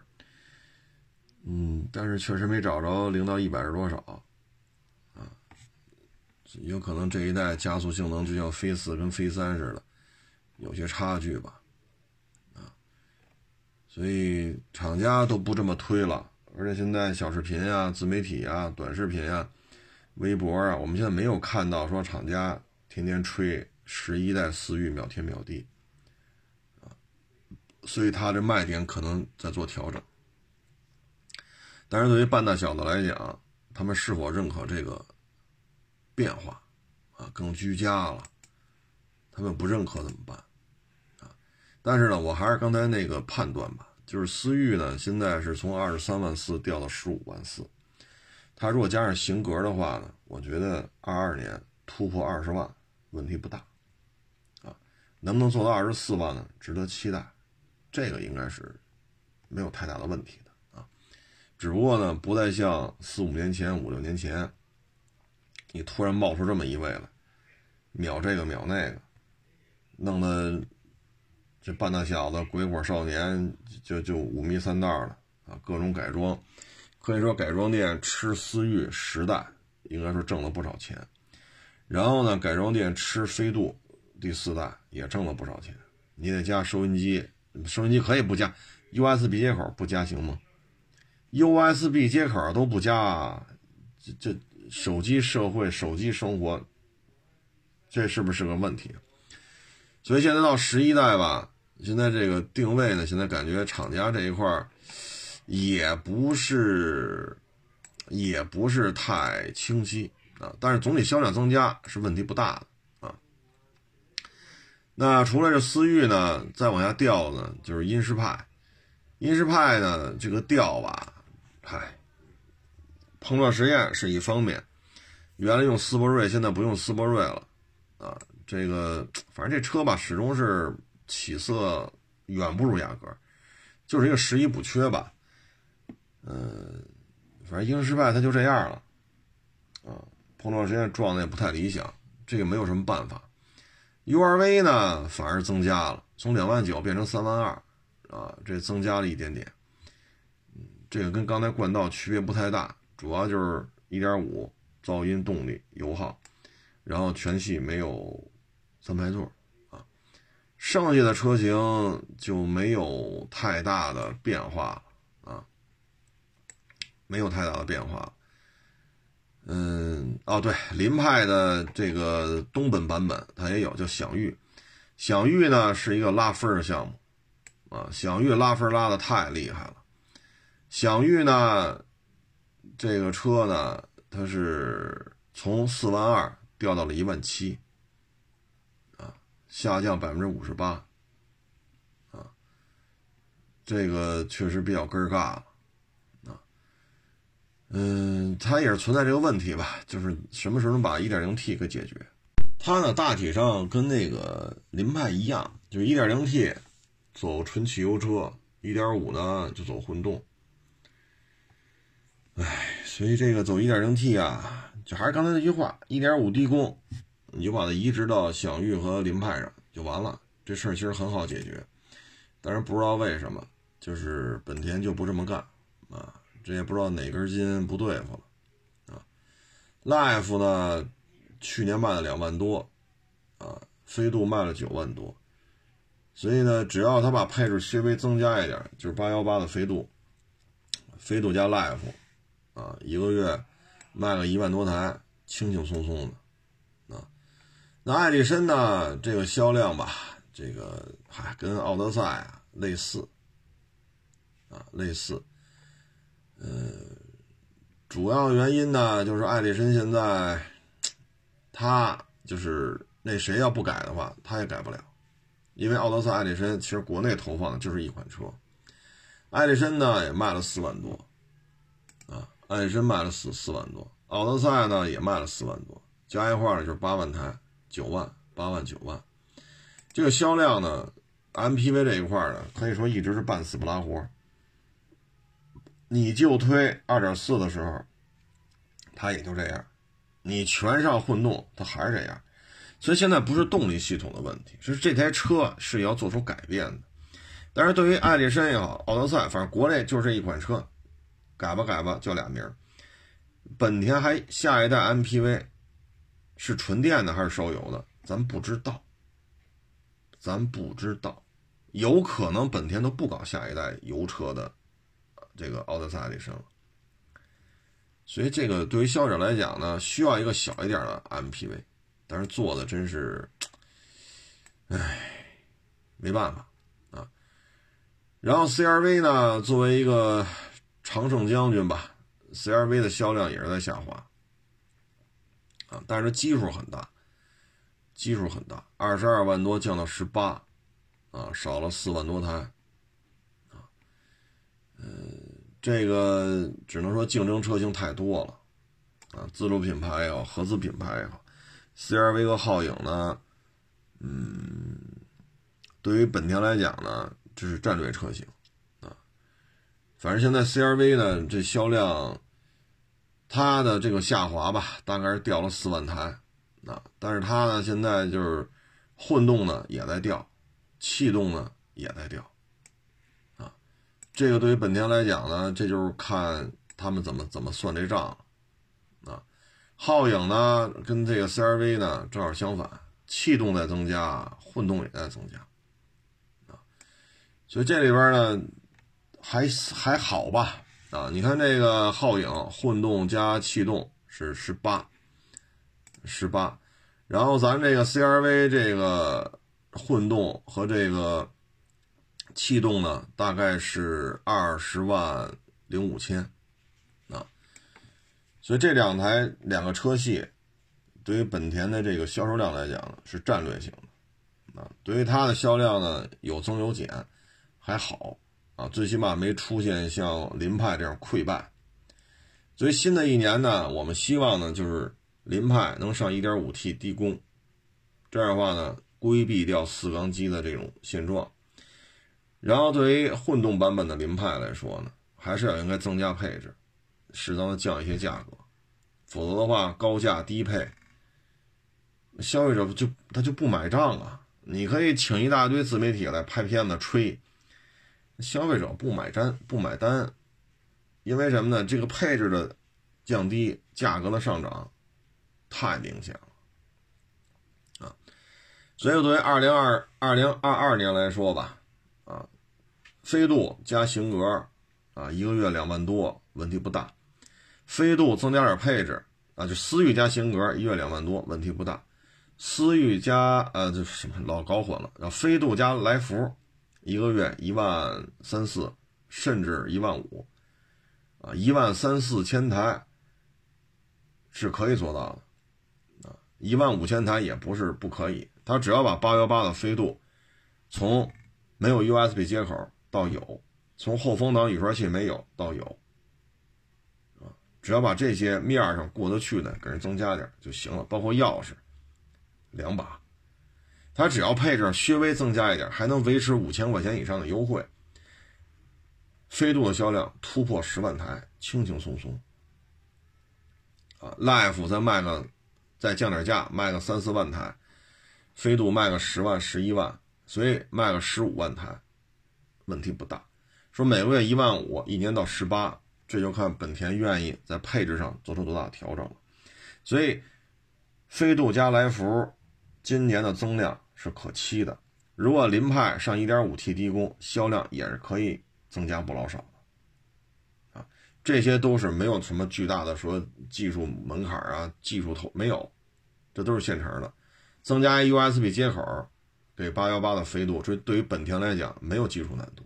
嗯，但是确实没找着零到一百是多少啊，有可能这一代加速性能就像飞四跟飞三似的，有些差距吧，啊，所以厂家都不这么推了。而且现在小视频啊、自媒体啊、短视频啊、微博啊，我们现在没有看到说厂家天天吹十一代思域秒天秒地啊，所以它的卖点可能在做调整。但是对于半大小子来讲，他们是否认可这个变化啊？更居家了，他们不认可怎么办啊？但是呢，我还是刚才那个判断吧。就是思域呢，现在是从二十三万四掉到十五万四。它如果加上型格的话呢，我觉得二二年突破二十万问题不大，啊，能不能做到二十四万呢？值得期待，这个应该是没有太大的问题的啊。只不过呢，不再像四五年前、五六年前，你突然冒出这么一位来，秒这个秒那个，弄得这半大小子鬼火少年就就五迷三道的啊，各种改装，可以说改装店吃思域十代，应该说挣了不少钱。然后呢，改装店吃飞度第四代也挣了不少钱。你得加收音机，收音机可以不加，USB 接口不加行吗？USB 接口都不加，这这手机社会、手机生活，这是不是个问题？所以现在到十一代吧，现在这个定位呢，现在感觉厂家这一块也不是，也不是太清晰。啊，但是总体销量增加是问题不大的啊。那除了这思域呢，再往下掉呢，就是英仕派。英仕派呢，这个掉吧，嗨，碰撞实验是一方面，原来用斯铂瑞，现在不用斯铂瑞了啊。这个反正这车吧，始终是起色远不如雅阁，就是一个十一补缺吧。嗯，反正英仕派它就这样了啊。碰撞时间撞的也不太理想，这个没有什么办法。URV 呢反而增加了，从两万九变成三万二，啊，这增加了一点点。这个跟刚才冠道区别不太大，主要就是1.5噪音、动力、油耗，然后全系没有三排座啊，剩下的车型就没有太大的变化啊，没有太大的变化。嗯，哦，对，林派的这个东本版本它也有，叫享域。享域呢是一个拉分的项目，啊，享域拉分拉的太厉害了。享域呢，这个车呢，它是从四万二掉到了一万七，啊，下降百分之五十八，啊，这个确实比较根儿尬了。嗯，它也是存在这个问题吧，就是什么时候能把 1.0T 给解决？它呢，大体上跟那个凌派一样，就是 1.0T 走纯汽油车，1.5呢就走混动。哎，所以这个走 1.0T 啊，就还是刚才那句话，1.5低功，你就把它移植到享域和凌派上就完了。这事儿其实很好解决，但是不知道为什么，就是本田就不这么干啊。这也不知道哪根筋不对付了，啊，Life 呢，去年卖了两万多，啊，飞度卖了九万多，所以呢，只要他把配置稍微增加一点，就是八幺八的飞度，飞度加 Life，啊，一个月卖个一万多台，轻轻松松的，啊，那爱丽绅呢，这个销量吧，这个嗨，跟奥德赛啊类似，啊，类似。呃，主要原因呢，就是艾力绅现在，他就是那谁要不改的话，他也改不了，因为奥德赛、艾力绅其实国内投放的就是一款车，艾力绅呢也卖了四万多，啊，艾力绅卖了四四万多，奥德赛呢也卖了四万多，加一块呢就是八万台，九万八万九万，这个销量呢，MPV 这一块呢，可以说一直是半死不拉活。你就推二点四的时候，它也就这样；你全上混动，它还是这样。所以现在不是动力系统的问题，是这台车是要做出改变的。但是对于艾力绅也好，奥德赛，反正国内就这一款车，改吧改吧就俩名。本田还下一代 MPV 是纯电的还是烧油的，咱不知道，咱不知道，有可能本田都不搞下一代油车的。这个奥德赛里生，所以这个对于消费者来讲呢，需要一个小一点的 MPV，但是做的真是，唉，没办法啊。然后 CRV 呢，作为一个常胜将军吧，CRV 的销量也是在下滑啊，但是基数很大，基数很大，二十二万多降到十八，啊，少了四万多台，嗯。这个只能说竞争车型太多了，啊，自主品牌也好，合资品牌也好，CRV 和皓影呢，嗯，对于本田来讲呢，这是战略车型，啊，反正现在 CRV 呢，这销量，它的这个下滑吧，大概是掉了四万台，啊，但是它呢，现在就是混动呢也在掉，气动呢也在掉，这个对于本田来讲呢，这就是看他们怎么怎么算这账，啊，皓影呢跟这个 CRV 呢正好相反，气动在增加，混动也在增加，啊，所以这里边呢还还好吧，啊，你看这个皓影混动加气动是十八，十八。然后咱这个 CRV 这个混动和这个气动呢，大概是二十万零五千啊，所以这两台两个车系对于本田的这个销售量来讲呢是战略性的啊，对于它的销量呢有增有减，还好啊，最起码没出现像凌派这样溃败。所以新的一年呢，我们希望呢就是。凌派能上 1.5T 低功，这样的话呢，规避掉四缸机的这种现状。然后对于混动版本的凌派来说呢，还是要应该增加配置，适当的降一些价格，否则的话高价低配，消费者就他就不买账啊！你可以请一大堆自媒体来拍片子吹，消费者不买单不买单，因为什么呢？这个配置的降低，价格的上涨。太明显了，啊，所以作为二零二二零二二年来说吧，飞度加型格，啊，一个月两万多，问题不大；飞度增加点配置，啊，就思域加型格，一月两万多，问题不大；思域加呃，这什么老搞混了，然后飞度加来福，一个月一万三四，甚至一万五，啊，一万三四千台是可以做到的。啊，一万五千台也不是不可以，它只要把八幺八的飞度从没有 USB 接口到有，从后风挡雨刷器没有到有，啊，只要把这些面上过得去的给人增加点就行了，包括钥匙两把，它只要配置稍微增加一点，还能维持五千块钱以上的优惠，飞度的销量突破十万台，轻轻松松，啊，Life 再卖个。再降点价，卖个三四万台，飞度卖个十万、十一万，所以卖个十五万台，问题不大。说每个月一万五，一年到十八，这就看本田愿意在配置上做出多大的调整了。所以，飞度加来福今年的增量是可期的。如果凌派上 1.5T 低功，销量也是可以增加不老少。啊这些都是没有什么巨大的说技术门槛啊，技术投没有，这都是现成的。增加 USB 接口给八幺八的飞度，这对于本田来讲没有技术难度。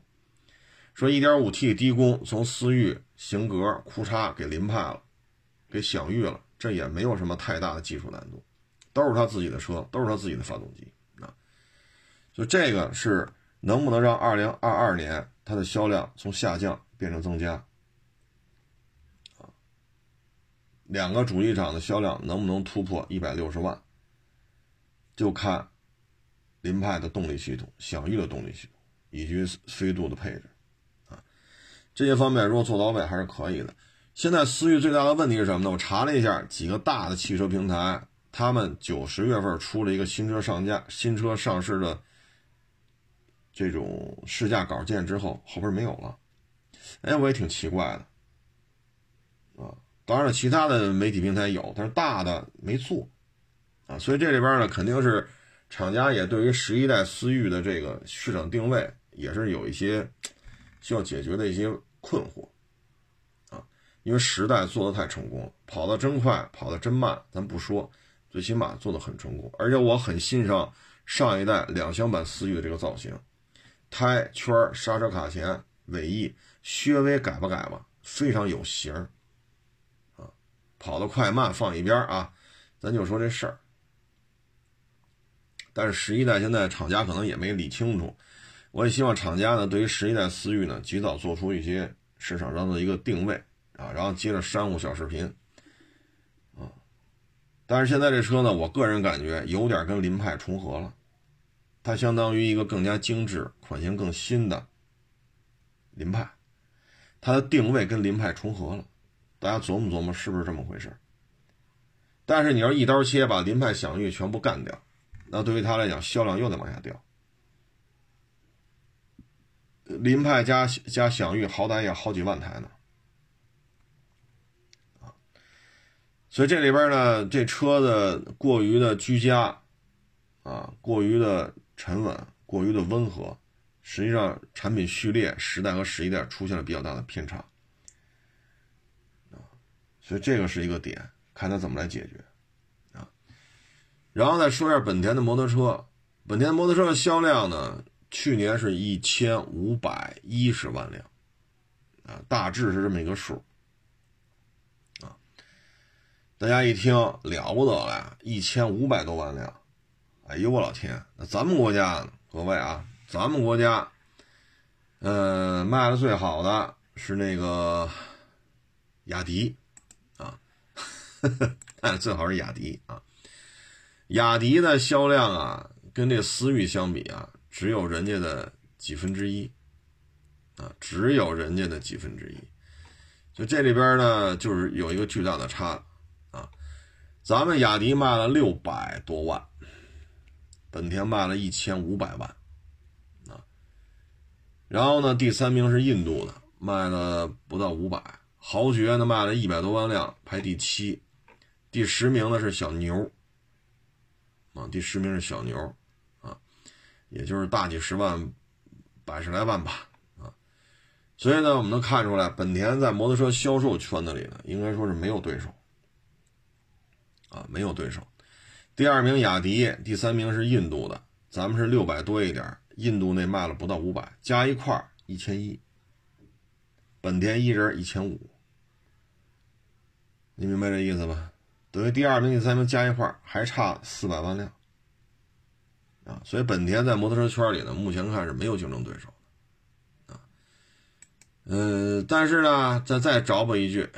说 1.5T 低功从思域、型格、酷叉给凌派了，给享域了，这也没有什么太大的技术难度，都是他自己的车，都是他自己的发动机啊。就这个是能不能让2022年它的销量从下降变成增加？两个主机厂的销量能不能突破一百六十万，就看凌派的动力系统、享域的动力系统以及飞度的配置啊，这些方面如果做到位还是可以的。现在思域最大的问题是什么呢？我查了一下，几个大的汽车平台，他们九十月份出了一个新车上架、新车上市的这种试驾稿件之后，后边没有了。哎，我也挺奇怪的啊。当然了，其他的媒体平台有，但是大的没做，啊，所以这里边呢，肯定是厂家也对于十一代思域的这个市场定位也是有一些需要解决的一些困惑，啊，因为时代做的太成功了，跑的真快，跑的真慢，咱不说，最起码做的很成功，而且我很欣赏上一代两厢版思域的这个造型，胎圈、刹车卡钳、尾翼稍微改吧改吧，非常有型儿。跑得快慢放一边啊，咱就说这事儿。但是十一代现在厂家可能也没理清楚，我也希望厂家呢对于十一代思域呢及早做出一些市场上的一个定位啊，然后接着商务小视频啊。但是现在这车呢，我个人感觉有点跟凌派重合了，它相当于一个更加精致、款型更新的凌派，它的定位跟凌派重合了。大家琢磨琢磨，是不是这么回事？但是你要一刀切把凌派享域全部干掉，那对于他来讲销量又得往下掉，凌派加加享域好歹也好几万台呢，所以这里边呢，这车的过于的居家，啊，过于的沉稳，过于的温和，实际上产品序列十代和十一代出现了比较大的偏差，所以这个是一个点，看他怎么来解决，然后再说一下本田的摩托车，本田摩托车的销量呢？去年是一千五百一十万辆，啊，大致是这么一个数，啊，大家一听了不得了，一千五百多万辆，哎呦我老天！那咱们国家呢？各位啊，咱们国家，呃，卖的最好的是那个雅迪，啊，卖的最好是雅迪啊，雅迪的销量啊，跟这思域相比啊。只有人家的几分之一，啊，只有人家的几分之一，就这里边呢，就是有一个巨大的差，啊，咱们雅迪卖了六百多万，本田卖了一千五百万，啊，然后呢，第三名是印度的，卖了不到五百，豪爵呢卖了一百多万辆，排第七，第十名呢是小牛，啊，第十名是小牛。啊也就是大几十万，百十来万吧，啊，所以呢，我们能看出来，本田在摩托车销售圈子里呢，应该说是没有对手，啊，没有对手。第二名雅迪，第三名是印度的，咱们是六百多一点，印度那卖了不到五百，加一块一千一，本田一人一千五，你明白这意思吧？等于第二名、第三名加一块还差四百万辆。啊，所以本田在摩托车圈里呢，目前看是没有竞争对手的，啊，呃，但是呢，再再找补一句，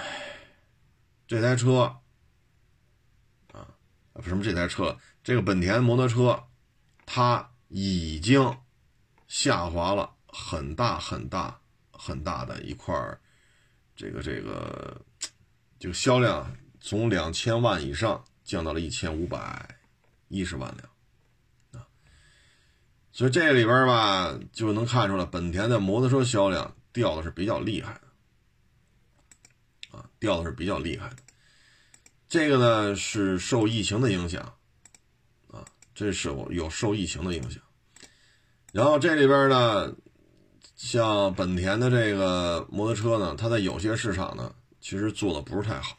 这台车，啊，什么这台车，这个本田摩托车，它已经下滑了很大很大很大的一块这个这个，就销量从两千万以上降到了一千五百一十万辆啊。所以这里边吧，就能看出来，本田的摩托车销量掉的是比较厉害的，啊，掉的是比较厉害的。这个呢是受疫情的影响，啊，这是有受疫情的影响。然后这里边呢，像本田的这个摩托车呢，它在有些市场呢，其实做的不是太好，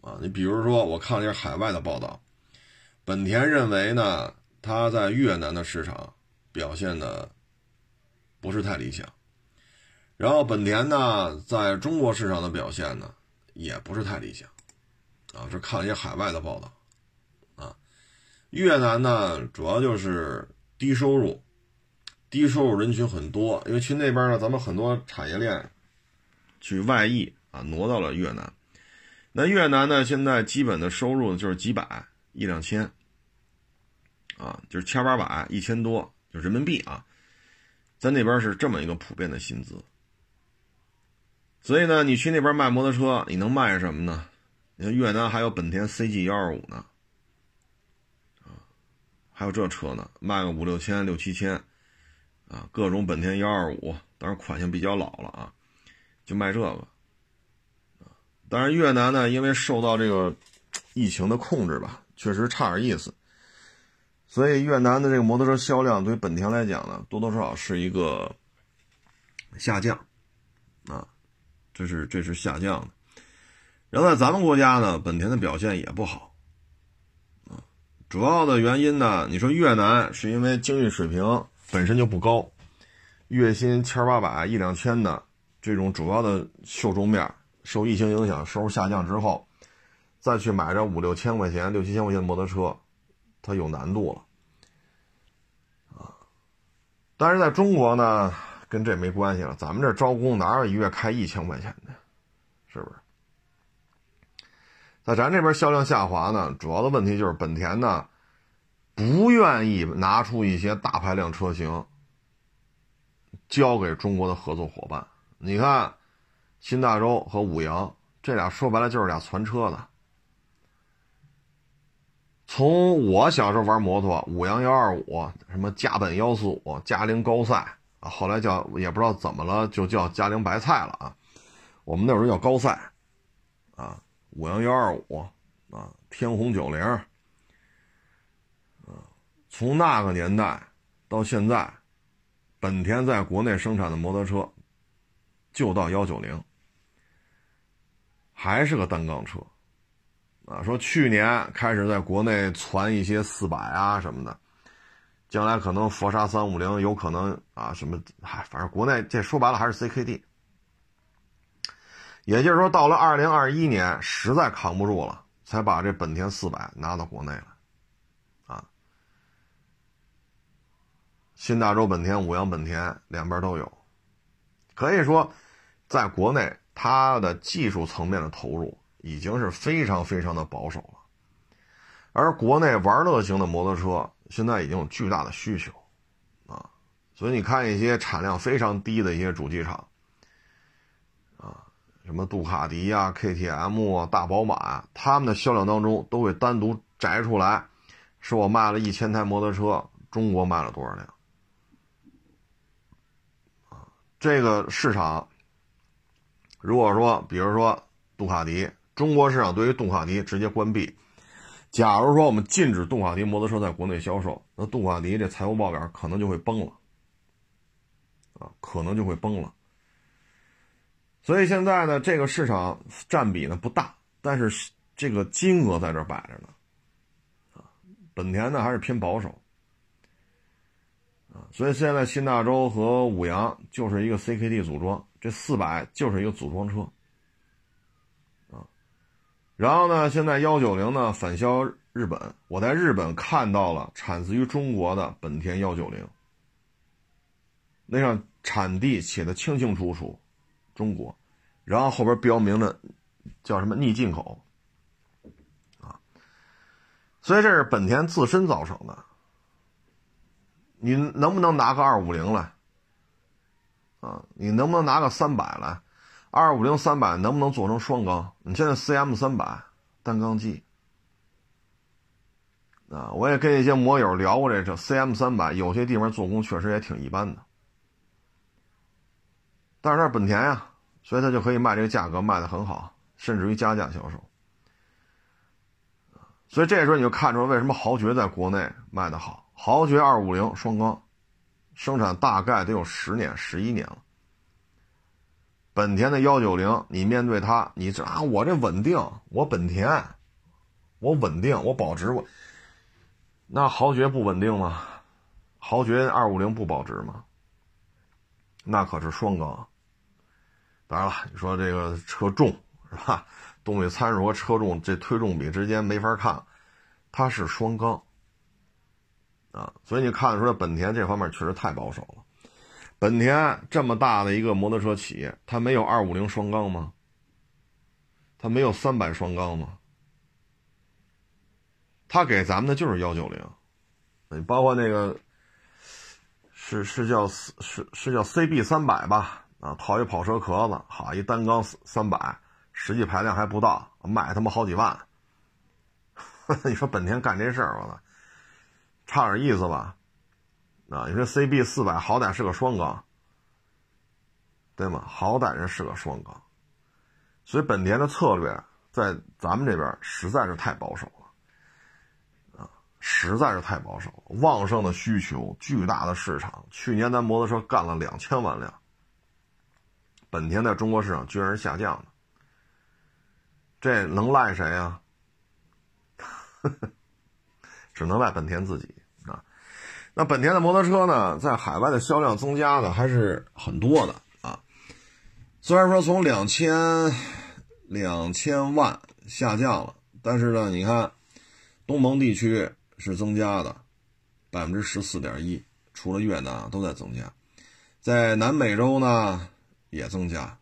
啊，你比如说我看了一下海外的报道，本田认为呢，它在越南的市场。表现的不是太理想，然后本田呢，在中国市场的表现呢，也不是太理想，啊，这看了一些海外的报道，啊，越南呢，主要就是低收入，低收入人群很多，因为去那边呢，咱们很多产业链去外溢啊，挪到了越南，那越南呢，现在基本的收入就是几百一两千，啊，就是千八百一千多。就人民币啊，在那边是这么一个普遍的薪资，所以呢，你去那边卖摩托车，你能卖什么呢？你看越南还有本田 CG 幺二五呢，啊，还有这车呢，卖个五六千、六七千，啊，各种本田幺二五，当然款型比较老了啊，就卖这个，啊，当然越南呢，因为受到这个疫情的控制吧，确实差点意思。所以越南的这个摩托车销量对本田来讲呢，多多少少是一个下降，啊，这是这是下降的。然后在咱们国家呢，本田的表现也不好，啊，主要的原因呢，你说越南是因为经济水平本身就不高，月薪千八百一两千的这种主要的受众面，受疫情影响收入下降之后，再去买这五六千块钱、六七千块钱的摩托车。它有难度了，啊，但是在中国呢，跟这没关系了。咱们这招工哪有一月开一千块钱的，是不是？在咱这边销量下滑呢，主要的问题就是本田呢，不愿意拿出一些大排量车型交给中国的合作伙伴。你看，新大洲和五羊这俩说白了就是俩传车的。从我小时候玩摩托，五羊幺二五，什么嘉本幺四五、嘉陵高赛啊，后来叫也不知道怎么了，就叫嘉陵白菜了啊。我们那时候叫高赛，啊，五羊幺二五，啊，天虹九零，啊，从那个年代到现在，本田在国内生产的摩托车就到幺九零，还是个单缸车，啊，说去年开始在国内传一些四百啊什么的。将来可能佛沙三五零有可能啊什么，嗨，反正国内这说白了还是 CKD。也就是说，到了二零二一年，实在扛不住了，才把这本田四百拿到国内了，啊，新大洲本田、五羊本田两边都有，可以说，在国内它的技术层面的投入已经是非常非常的保守了，而国内玩乐型的摩托车。现在已经有巨大的需求，啊，所以你看一些产量非常低的一些主机厂，啊，什么杜卡迪呀、KTM 啊、大宝马，他们的销量当中都会单独摘出来，说我卖了一千台摩托车，中国卖了多少辆，啊，这个市场，如果说，比如说杜卡迪，中国市场对于杜卡迪直接关闭。假如说我们禁止杜卡迪摩托车在国内销售，那杜卡迪这财务报表可能就会崩了，啊，可能就会崩了。所以现在呢，这个市场占比呢不大，但是这个金额在这摆着呢，啊，本田呢还是偏保守，啊，所以现在新大洲和五羊就是一个 CKD 组装，这四百就是一个组装车。然后呢？现在幺九零呢返销日本，我在日本看到了产自于中国的本田幺九零，那上产地写的清清楚楚，中国，然后后边标明了叫什么逆进口，啊，所以这是本田自身造成的。你能不能拿个二五零来？啊，你能不能拿个三百来？二五零三百能不能做成双缸？你现在 CM 三百单缸机啊，我也跟一些摩友聊过这车 CM 三百，有些地方做工确实也挺一般的，但是它本田呀，所以它就可以卖这个价格卖的很好，甚至于加价销售。所以这时候你就看出来为什么豪爵在国内卖的好，豪爵二五零双缸，生产大概得有十年、十一年了。本田的幺九零，你面对它，你这啊，我这稳定，我本田，我稳定，我保值，我那豪爵不稳定吗？豪爵二五零不保值吗？那可是双缸。当然了，你说这个车重是吧？动力参数和车重这推重比之间没法看，它是双缸啊，所以你看出来，本田这方面确实太保守了。本田这么大的一个摩托车企业，它没有二五零双缸吗？它没有三百双缸吗？它给咱们的就是幺九零，你包括那个是是叫是是叫 CB 三百吧？啊，套一跑车壳子，好一单缸三百，实际排量还不到，卖他妈好几万。你说本田干这事儿，我操，差点意思吧？啊，你说 CB 四百好歹是个双缸，对吗？好歹人是个双缸，所以本田的策略在咱们这边实在是太保守了，啊，实在是太保守。旺盛的需求，巨大的市场，去年咱摩托车干了两千万辆，本田在中国市场居然是下降的，这能赖谁呀？只能赖本田自己。那本田的摩托车呢，在海外的销量增加的还是很多的啊。虽然说从两千两千万下降了，但是呢，你看东盟地区是增加的百分之十四点一，除了越南都在增加，在南美洲呢也增加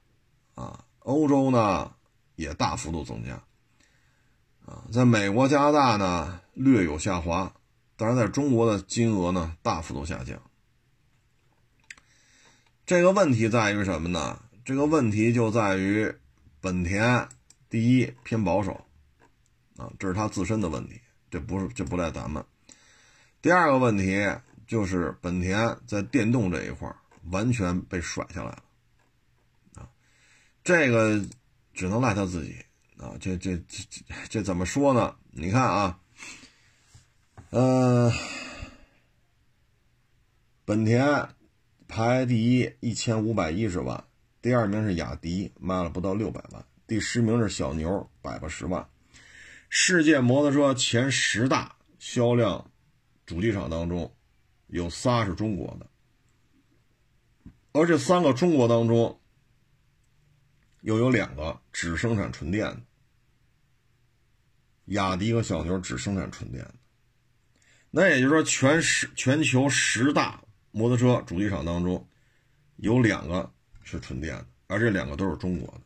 啊，欧洲呢也大幅度增加啊，在美国、加拿大呢略有下滑。但是在中国的金额呢大幅度下降，这个问题在于什么呢？这个问题就在于本田第一偏保守，啊，这是他自身的问题，这不是这不赖咱们。第二个问题就是本田在电动这一块完全被甩下来了，啊，这个只能赖他自己啊，这这这这怎么说呢？你看啊，呃，本田排第一一千五百一十万，第二名是雅迪卖了不到六百万，第十名是小牛百八十万，世界摩托车前十大销量主机厂当中有仨是中国的。而这三个中国当中，又有两个只生产纯电的，雅迪和小牛只生产纯电的。那也就是说，全十全球十大摩托车主机厂当中，有两个是纯电的，而这两个都是中国的。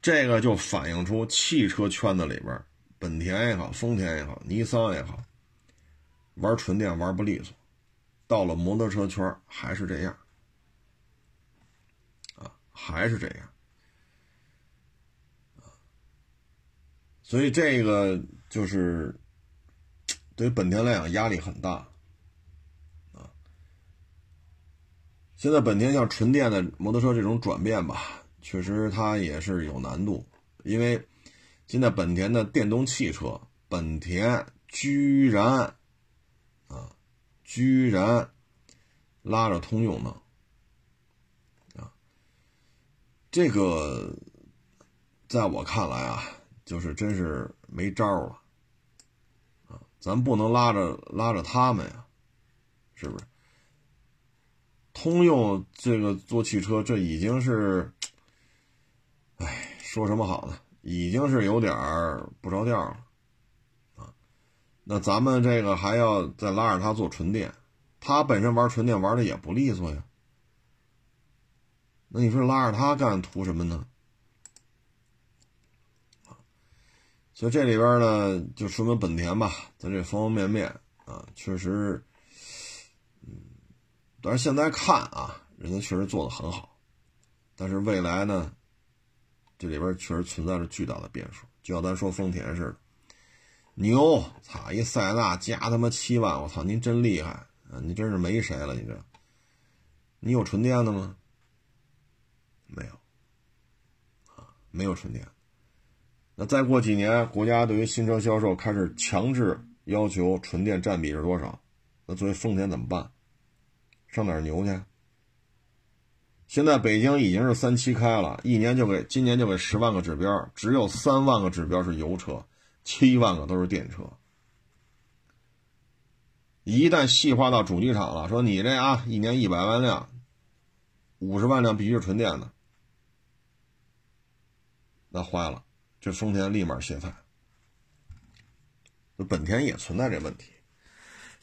这个就反映出汽车圈子里边，本田也好，丰田也好，尼桑也好，玩纯电玩不利索，到了摩托车圈还是这样。啊还是这样，所以这个就是对于本田来讲压力很大啊。现在本田像纯电的摩托车这种转变吧，确实它也是有难度，因为现在本田的电动汽车，本田居然啊，居然拉着通用呢。这个，在我看来啊，就是真是没招了，咱不能拉着拉着他们呀，是不是？通用这个做汽车，这已经是，哎，说什么好呢？已经是有点不着调了，啊，那咱们这个还要再拉着他做纯电，他本身玩纯电玩的也不利索呀。那你说拉着他干图什么呢？所以这里边呢，就说明本田吧，在这方方面面啊，确实，嗯，但是现在看啊，人家确实做的很好，但是未来呢，这里边确实存在着巨大的变数。就像咱说丰田似的，牛，操一塞纳加他妈七万，我操，您真厉害啊！你真是没谁了，你这，你有纯电的吗？没有，啊，没有纯电。那再过几年，国家对于新车销售开始强制要求纯电占比是多少？那作为丰田怎么办？上哪儿牛去？现在北京已经是三七开了，一年就给今年就给十万个指标，只有三万个指标是油车，七万个都是电车。一旦细化到主机厂了，说你这啊，一年一百万辆，五十万辆必须是纯电的。那坏了，这丰田立马歇菜。本田也存在这问题。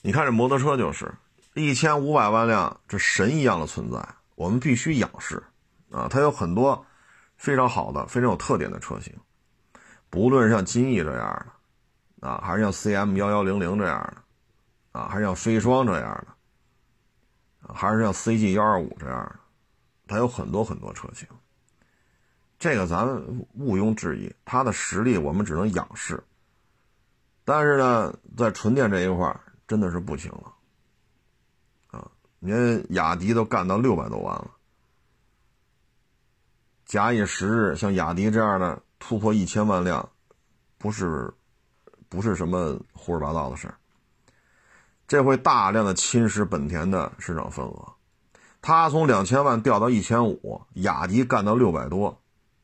你看这摩托车就是一千五百万辆，这神一样的存在，我们必须仰视啊！它有很多非常好的、非常有特点的车型，不论是像金翼这样的啊，还是像 CM 幺幺零零这样的啊，还是像飞霜这样的，还是像 CG 幺二五这样的，它有很多很多车型。这个咱们毋庸置疑，它的实力我们只能仰视。但是呢，在纯电这一块真的是不行了，啊，你看雅迪都干到六百多万了，假以时日，像雅迪这样的突破一千万辆，不是，不是什么胡说八道的事。这会大量的侵蚀本田的市场份额，它从两千万掉到一千五，雅迪干到六百多。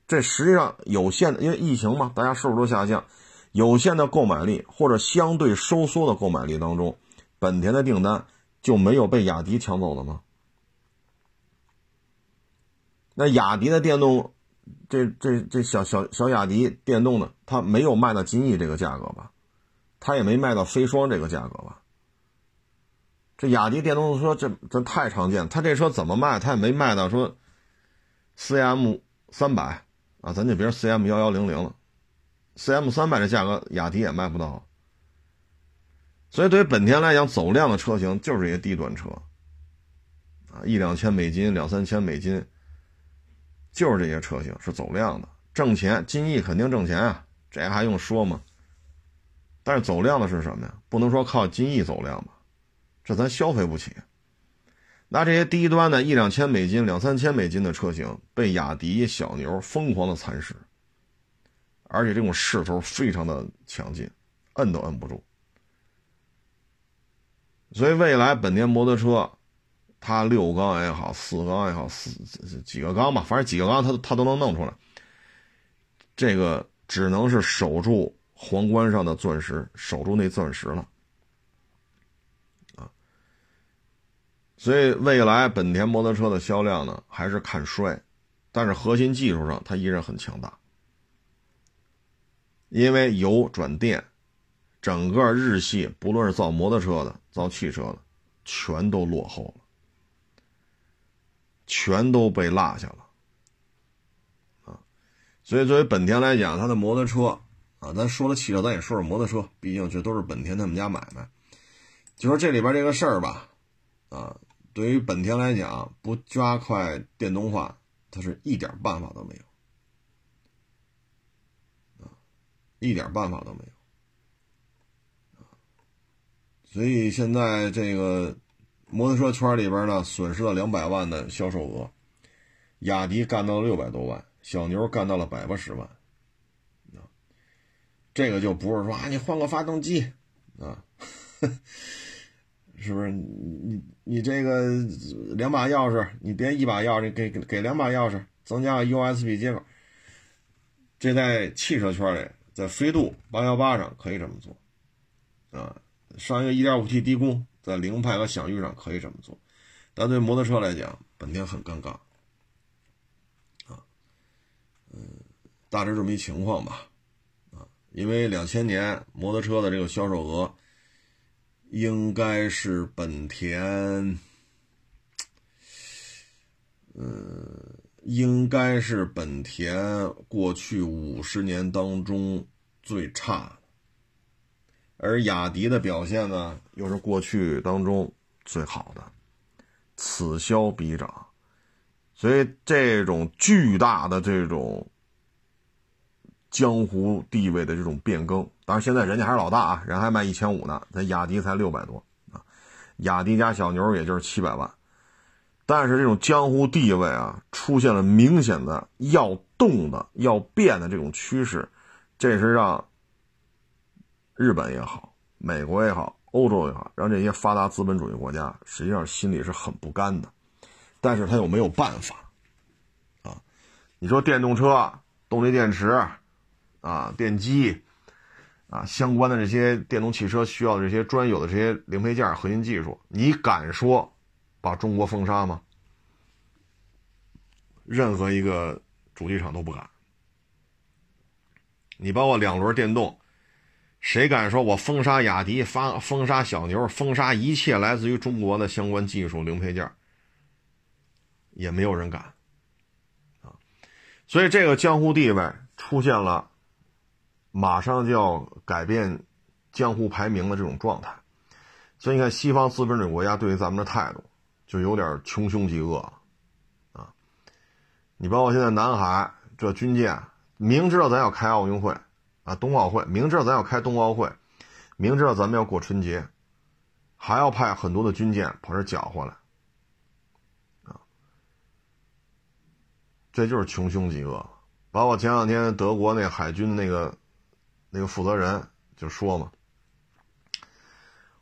这实际上有限的，因为疫情嘛，大家收入都下降，有限的购买力或者相对收缩的购买力当中，本田的订单就没有被雅迪抢走了吗？那雅迪的电动，这这这小小小雅迪电动的，它没有卖到金翼这个价格吧？它也没卖到飞霜这个价格吧？这雅迪电动车这这太常见，它这车怎么卖？它也没卖到说 CM 三百。啊，咱就别说 C M 幺幺零零了，C M 三百的价格，雅迪也卖不到。所以对于本田来讲，走量的车型就是这些低端车，啊，一两千美金、两三千美金，就是这些车型是走量的，挣钱。金翼肯定挣钱啊，这还用说吗？但是走量的是什么呀？不能说靠金翼走量吧，这咱消费不起。那这些低端的一两千美金、两三千美金的车型，被雅迪、小牛疯狂的蚕食，而且这种势头非常的强劲，摁都摁不住。所以未来本田摩托车，它六缸也好，四缸也好，四几个缸吧，反正几个缸它它都能弄出来。这个只能是守住皇冠上的钻石，守住那钻石了，所以未来本田摩托车的销量呢，还是看衰，但是核心技术上它依然很强大，因为油转电。整个日系，不论是造摩托车的、造汽车的，全都落后了，全都被落下了，啊！所以作为本田来讲，它的摩托车啊，咱说了汽车，咱也说说摩托车，毕竟这都是本田他们家买卖。就说这里边这个事儿吧，啊，对于本田来讲，不加快电动化，它是一点办法都没有，啊，一点办法都没有。所以现在这个摩托车圈里边呢，损失了两百万的销售额，雅迪干到了六百多万，小牛干到了百八十万，啊，这个就不是说啊，你换个发动机。啊，是不是？你你这个两把钥匙，你别一把钥匙，给给两把钥匙，增加 USB 接口，这在汽车圈里，在飞度八幺八上可以这么做，啊。上一个 1.5T 低功，在凌派和享域上可以这么做，但对摩托车来讲，本田很尴尬，啊，嗯，大致这么一情况吧，啊，因为两千年摩托车的这个销售额，应该是本田，呃，应该是本田过去五十年当中最差。而雅迪的表现呢，又是过去当中最好的，此消彼长，所以这种巨大的这种江湖地位的这种变更，当然现在人家还是老大啊，人还卖一千五呢，咱雅迪才六百多啊，雅迪加小牛也就是七百万，但是这种江湖地位啊，出现了明显的要动的、要变的这种趋势，这是让。日本也好，美国也好，欧洲也好，让这些发达资本主义国家实际上心里是很不甘的，但是他又没有办法，啊，你说电动车、动力电池，啊，电机，啊，相关的这些电动汽车需要的这些专有的这些零配件、核心技术，你敢说把中国封杀吗？任何一个主机厂都不敢。你包括两轮电动。谁敢说我封杀雅迪、封封杀小牛、封杀一切来自于中国的相关技术零配件？也没有人敢啊！所以这个江湖地位出现了，马上就要改变江湖排名的这种状态。所以你看，西方资本主义国家对于咱们的态度就有点穷凶极恶啊！你包括现在南海这军舰，明知道咱要开奥运会。啊，冬奥会明知道咱要开冬奥会，明知道咱们要过春节，还要派很多的军舰跑这搅和来，啊，这就是穷凶极恶。包括前两天德国那海军那个那个负责人就说嘛：“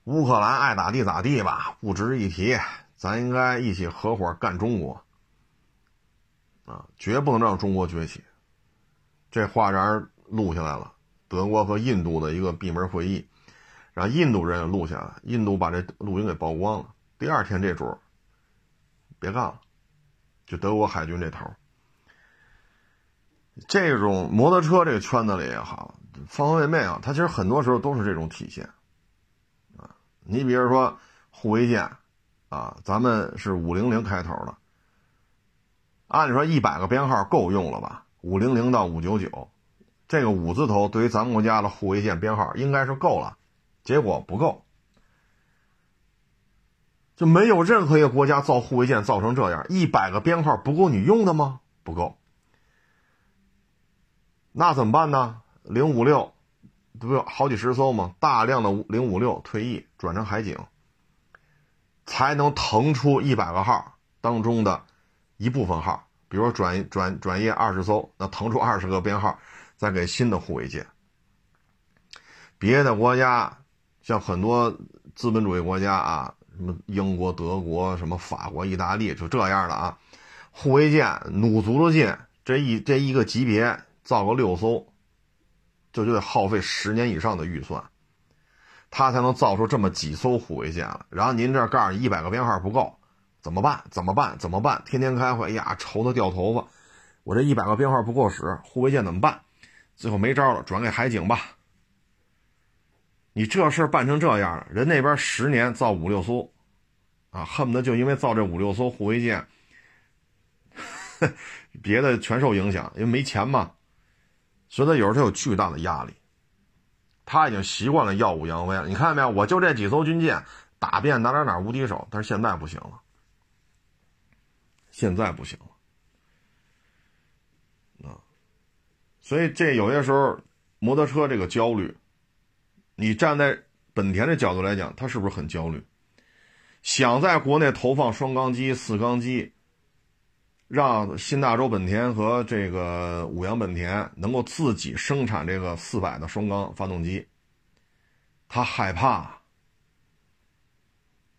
乌克兰爱咋地咋地吧，不值一提，咱应该一起合伙干中国，啊，绝不能让中国崛起。”这话让人录下来了。德国和印度的一个闭门会议，然后印度人也录下来，印度把这录音给曝光了。第二天这主别干了，就德国海军这头。这种摩托车这个圈子里也好，方方面面啊，它其实很多时候都是这种体现啊。你比如说护卫舰啊，咱们是五零零开头的，按理说一百个编号够用了吧？五零零到五九九。这个五字头对于咱们国家的护卫舰编号应该是够了，结果不够，就没有任何一个国家造护卫舰造成这样，一百个编号不够你用的吗？不够，那怎么办呢？零五六，不有好几十艘吗？大量的零五六退役转成海警，才能腾出一百个号当中的一部分号，比如说转转转业二十艘，那腾出二十个编号，再给新的护卫舰。别的国家，像很多资本主义国家啊，什么英国、德国、什么法国、意大利，就这样的啊，护卫舰努足了劲，这一这一个级别造个六艘，就就得耗费十年以上的预算，他才能造出这么几艘护卫舰来。然后您这告诉一百个编号不够，怎么办？怎么办？怎么办？天天开会哎呀，愁得掉头发。我这一百个编号不够使，护卫舰怎么办？最后没招了，转给海警吧。你这事办成这样了，人那边十年造五六艘，啊，恨不得就因为造这五六艘护卫舰，别的全受影响，因为没钱嘛。所以他有时候他有巨大的压力，他已经习惯了耀武扬威了。你看见没有？我就这几艘军舰打遍哪哪哪无敌手，但是现在不行了，现在不行了，啊，所以这有些时候摩托车这个焦虑。你站在本田的角度来讲，他是不是很焦虑？想在国内投放双缸机、四缸机，让新大洲本田和这个五羊本田能够自己生产这个四百的双缸发动机，他害怕。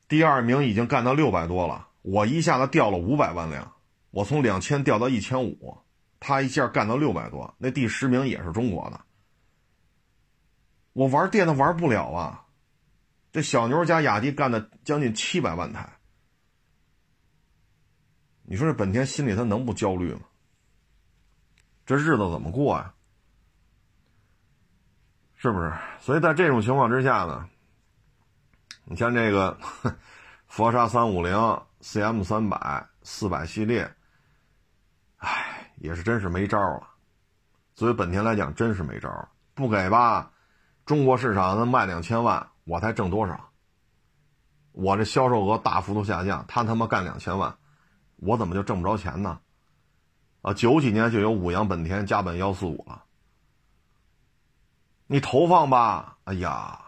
第二名已经干到六百多了，我一下子掉了五百万辆，我从两千掉到一千五，他一下干到六百多，那第十名也是中国的。我玩电的玩不了啊！这小牛加雅迪干的将近七百万台，你说这本田心里他能不焦虑吗？这日子怎么过呀？是不是？所以在这种情况之下呢，你像这个 佛沙三五零、CM 三百、四百系列，哎，也是真是没招了。作为本田来讲，真是没招，不给吧？中国市场能卖两千万，我才挣多少？我这销售额大幅度下降，他他妈干两千万，我怎么就挣不着钱呢？啊，九几年就有五羊本田加本幺四五了，你投放吧，哎呀，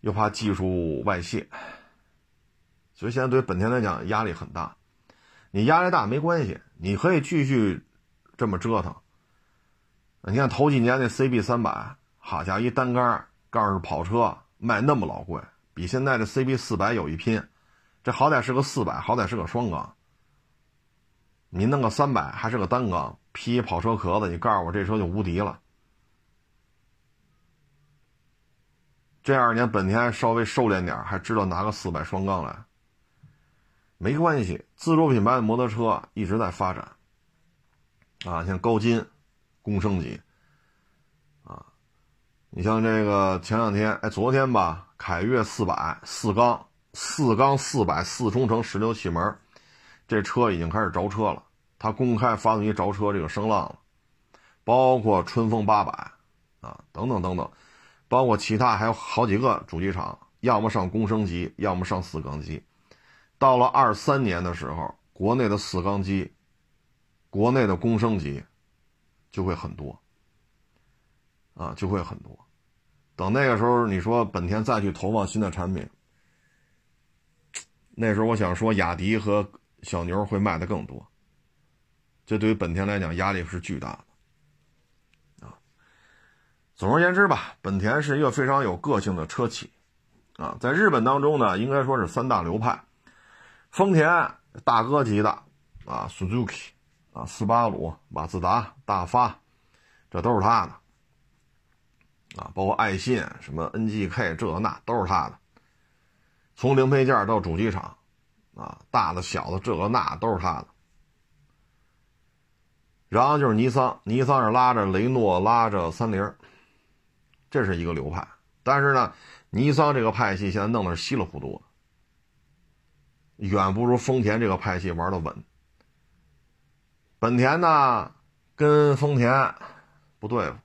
又怕技术外泄，所以现在对本田来讲压力很大。你压力大没关系，你可以继续这么折腾。你看头几年那 CB 三百。好家伙，一单缸杠是跑车卖那么老贵，比现在的 CB 四百有一拼。这好歹是个四百，好歹是个双缸。你弄个三百还是个单缸，劈跑车壳子，你告诉我这车就无敌了。这二年本田稍微收敛点，还知道拿个四百双缸来。没关系，自主品牌的摩托车一直在发展。啊，像高金、工升级啊。你像这个前两天，哎，昨天吧，凯越四百四缸四缸四百四冲程十六气门，这车已经开始着车了。它公开发动机着车这个声浪了，包括春风八百啊，等等等等，包括其他还有好几个主机厂，要么上公升级，要么上四缸机。到了二三年的时候，国内的四缸机，国内的公升级就会很多。啊，就会很多。等那个时候，你说本田再去投放新的产品，那时候我想说，雅迪和小牛会卖的更多。这对于本田来讲，压力是巨大的。啊，总而言之吧，本田是一个非常有个性的车企。啊，在日本当中呢，应该说是三大流派：丰田大哥级的，啊，Suzuki，啊，斯巴鲁、马自达、大发，这都是他的。啊，包括爱信、什么 NGK 这那都是他的，从零配件到主机厂，啊，大的小的这个那都是他的。然后就是尼桑，尼桑是拉着雷诺、拉着三菱，这是一个流派。但是呢，尼桑这个派系现在弄的是稀里糊涂，远不如丰田这个派系玩的稳。本田呢，跟丰田不对付。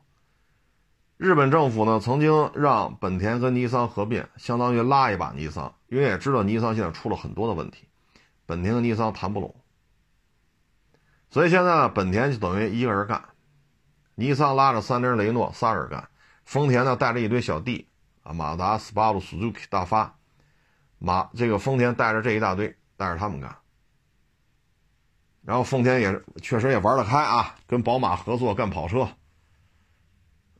日本政府呢，曾经让本田跟尼桑合并，相当于拉一把尼桑，因为也知道尼桑现在出了很多的问题，本田和尼桑谈不拢，所以现在呢，本田就等于一个人干，尼桑拉着三菱、雷诺仨人干，丰田呢带着一堆小弟啊，马达、斯巴鲁、Suzuki、大发，马这个丰田带着这一大堆，带着他们干。然后丰田也确实也玩得开啊，跟宝马合作干跑车，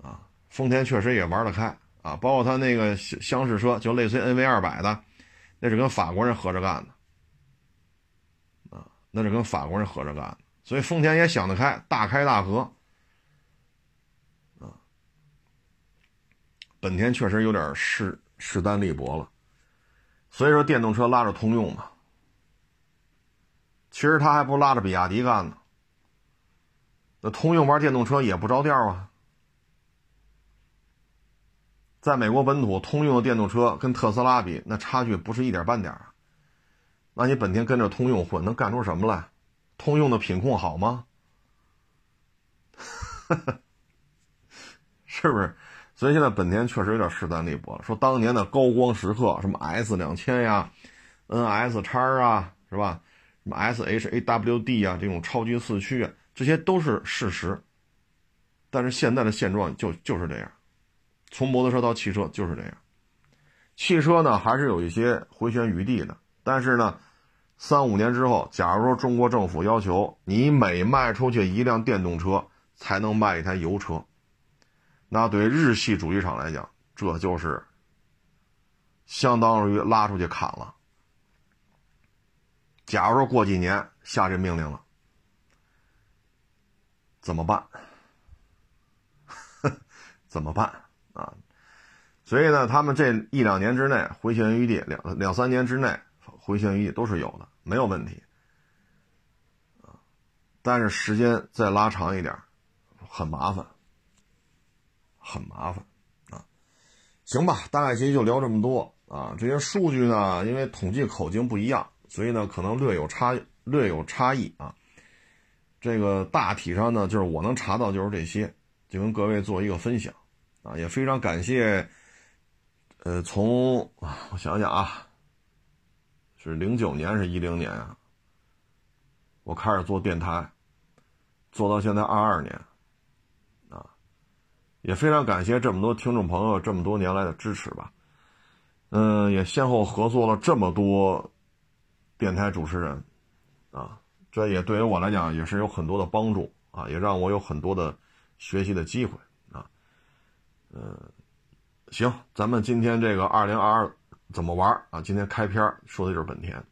啊，丰田确实也玩得开啊，包括他那个厢式车，就类似于 NV 二百的，那是跟法国人合着干的，啊，那是跟法国人合着干的，所以丰田也想得开，大开大合，啊，本田确实有点势势单力薄了，所以说电动车拉着通用嘛。其实他还不拉着比亚迪干呢。那通用玩电动车也不着调啊。在美国本土，通用的电动车跟特斯拉比，那差距不是一点半点儿。那你本田跟着通用混，能干出什么来？通用的品控好吗？是不是？所以现在本田确实有点势单力薄。说当年的高光时刻，什么 S 两千呀，NS 叉啊，是吧？什么 S H A W D 啊，这种超级四驱啊，这些都是事实。但是现在的现状就就是这样，从摩托车到汽车就是这样。汽车呢还是有一些回旋余地的，但是呢，三五年之后，假如说中国政府要求你每卖出去一辆电动车才能卖一台油车，那对日系主机厂来讲，这就是相当于拉出去砍了。假如说过几年下这命令了，怎么办？怎么办啊？所以呢，他们这一两年之内回旋余地，两两三年之内回旋余地都是有的，没有问题啊。但是时间再拉长一点，很麻烦，很麻烦啊。行吧，大概其实就聊这么多啊。这些数据呢，因为统计口径不一样。所以呢，可能略有差，略有差异啊。这个大体上呢，就是我能查到就是这些，就跟各位做一个分享啊。也非常感谢，呃，从我想想啊，是零九年是一零年啊，我开始做电台，做到现在二二年，啊，也非常感谢这么多听众朋友这么多年来的支持吧。嗯，也先后合作了这么多。电台主持人，啊，这也对于我来讲也是有很多的帮助啊，也让我有很多的学习的机会。嗯，行，咱们今天这个二零二二怎么玩啊？今天开篇说的就是本田，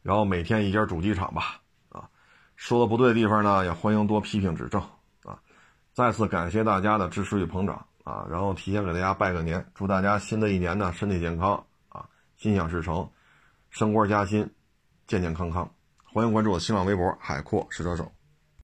然后每天一家主机厂吧，啊，说的不对的地方呢，也欢迎多批评指正啊。再次感谢大家的支持与捧场啊，然后提前给大家拜个年，祝大家新的一年呢身体健康啊，心想事成。升官加薪，健健康康。欢迎关注我新浪微博“海阔试车手”。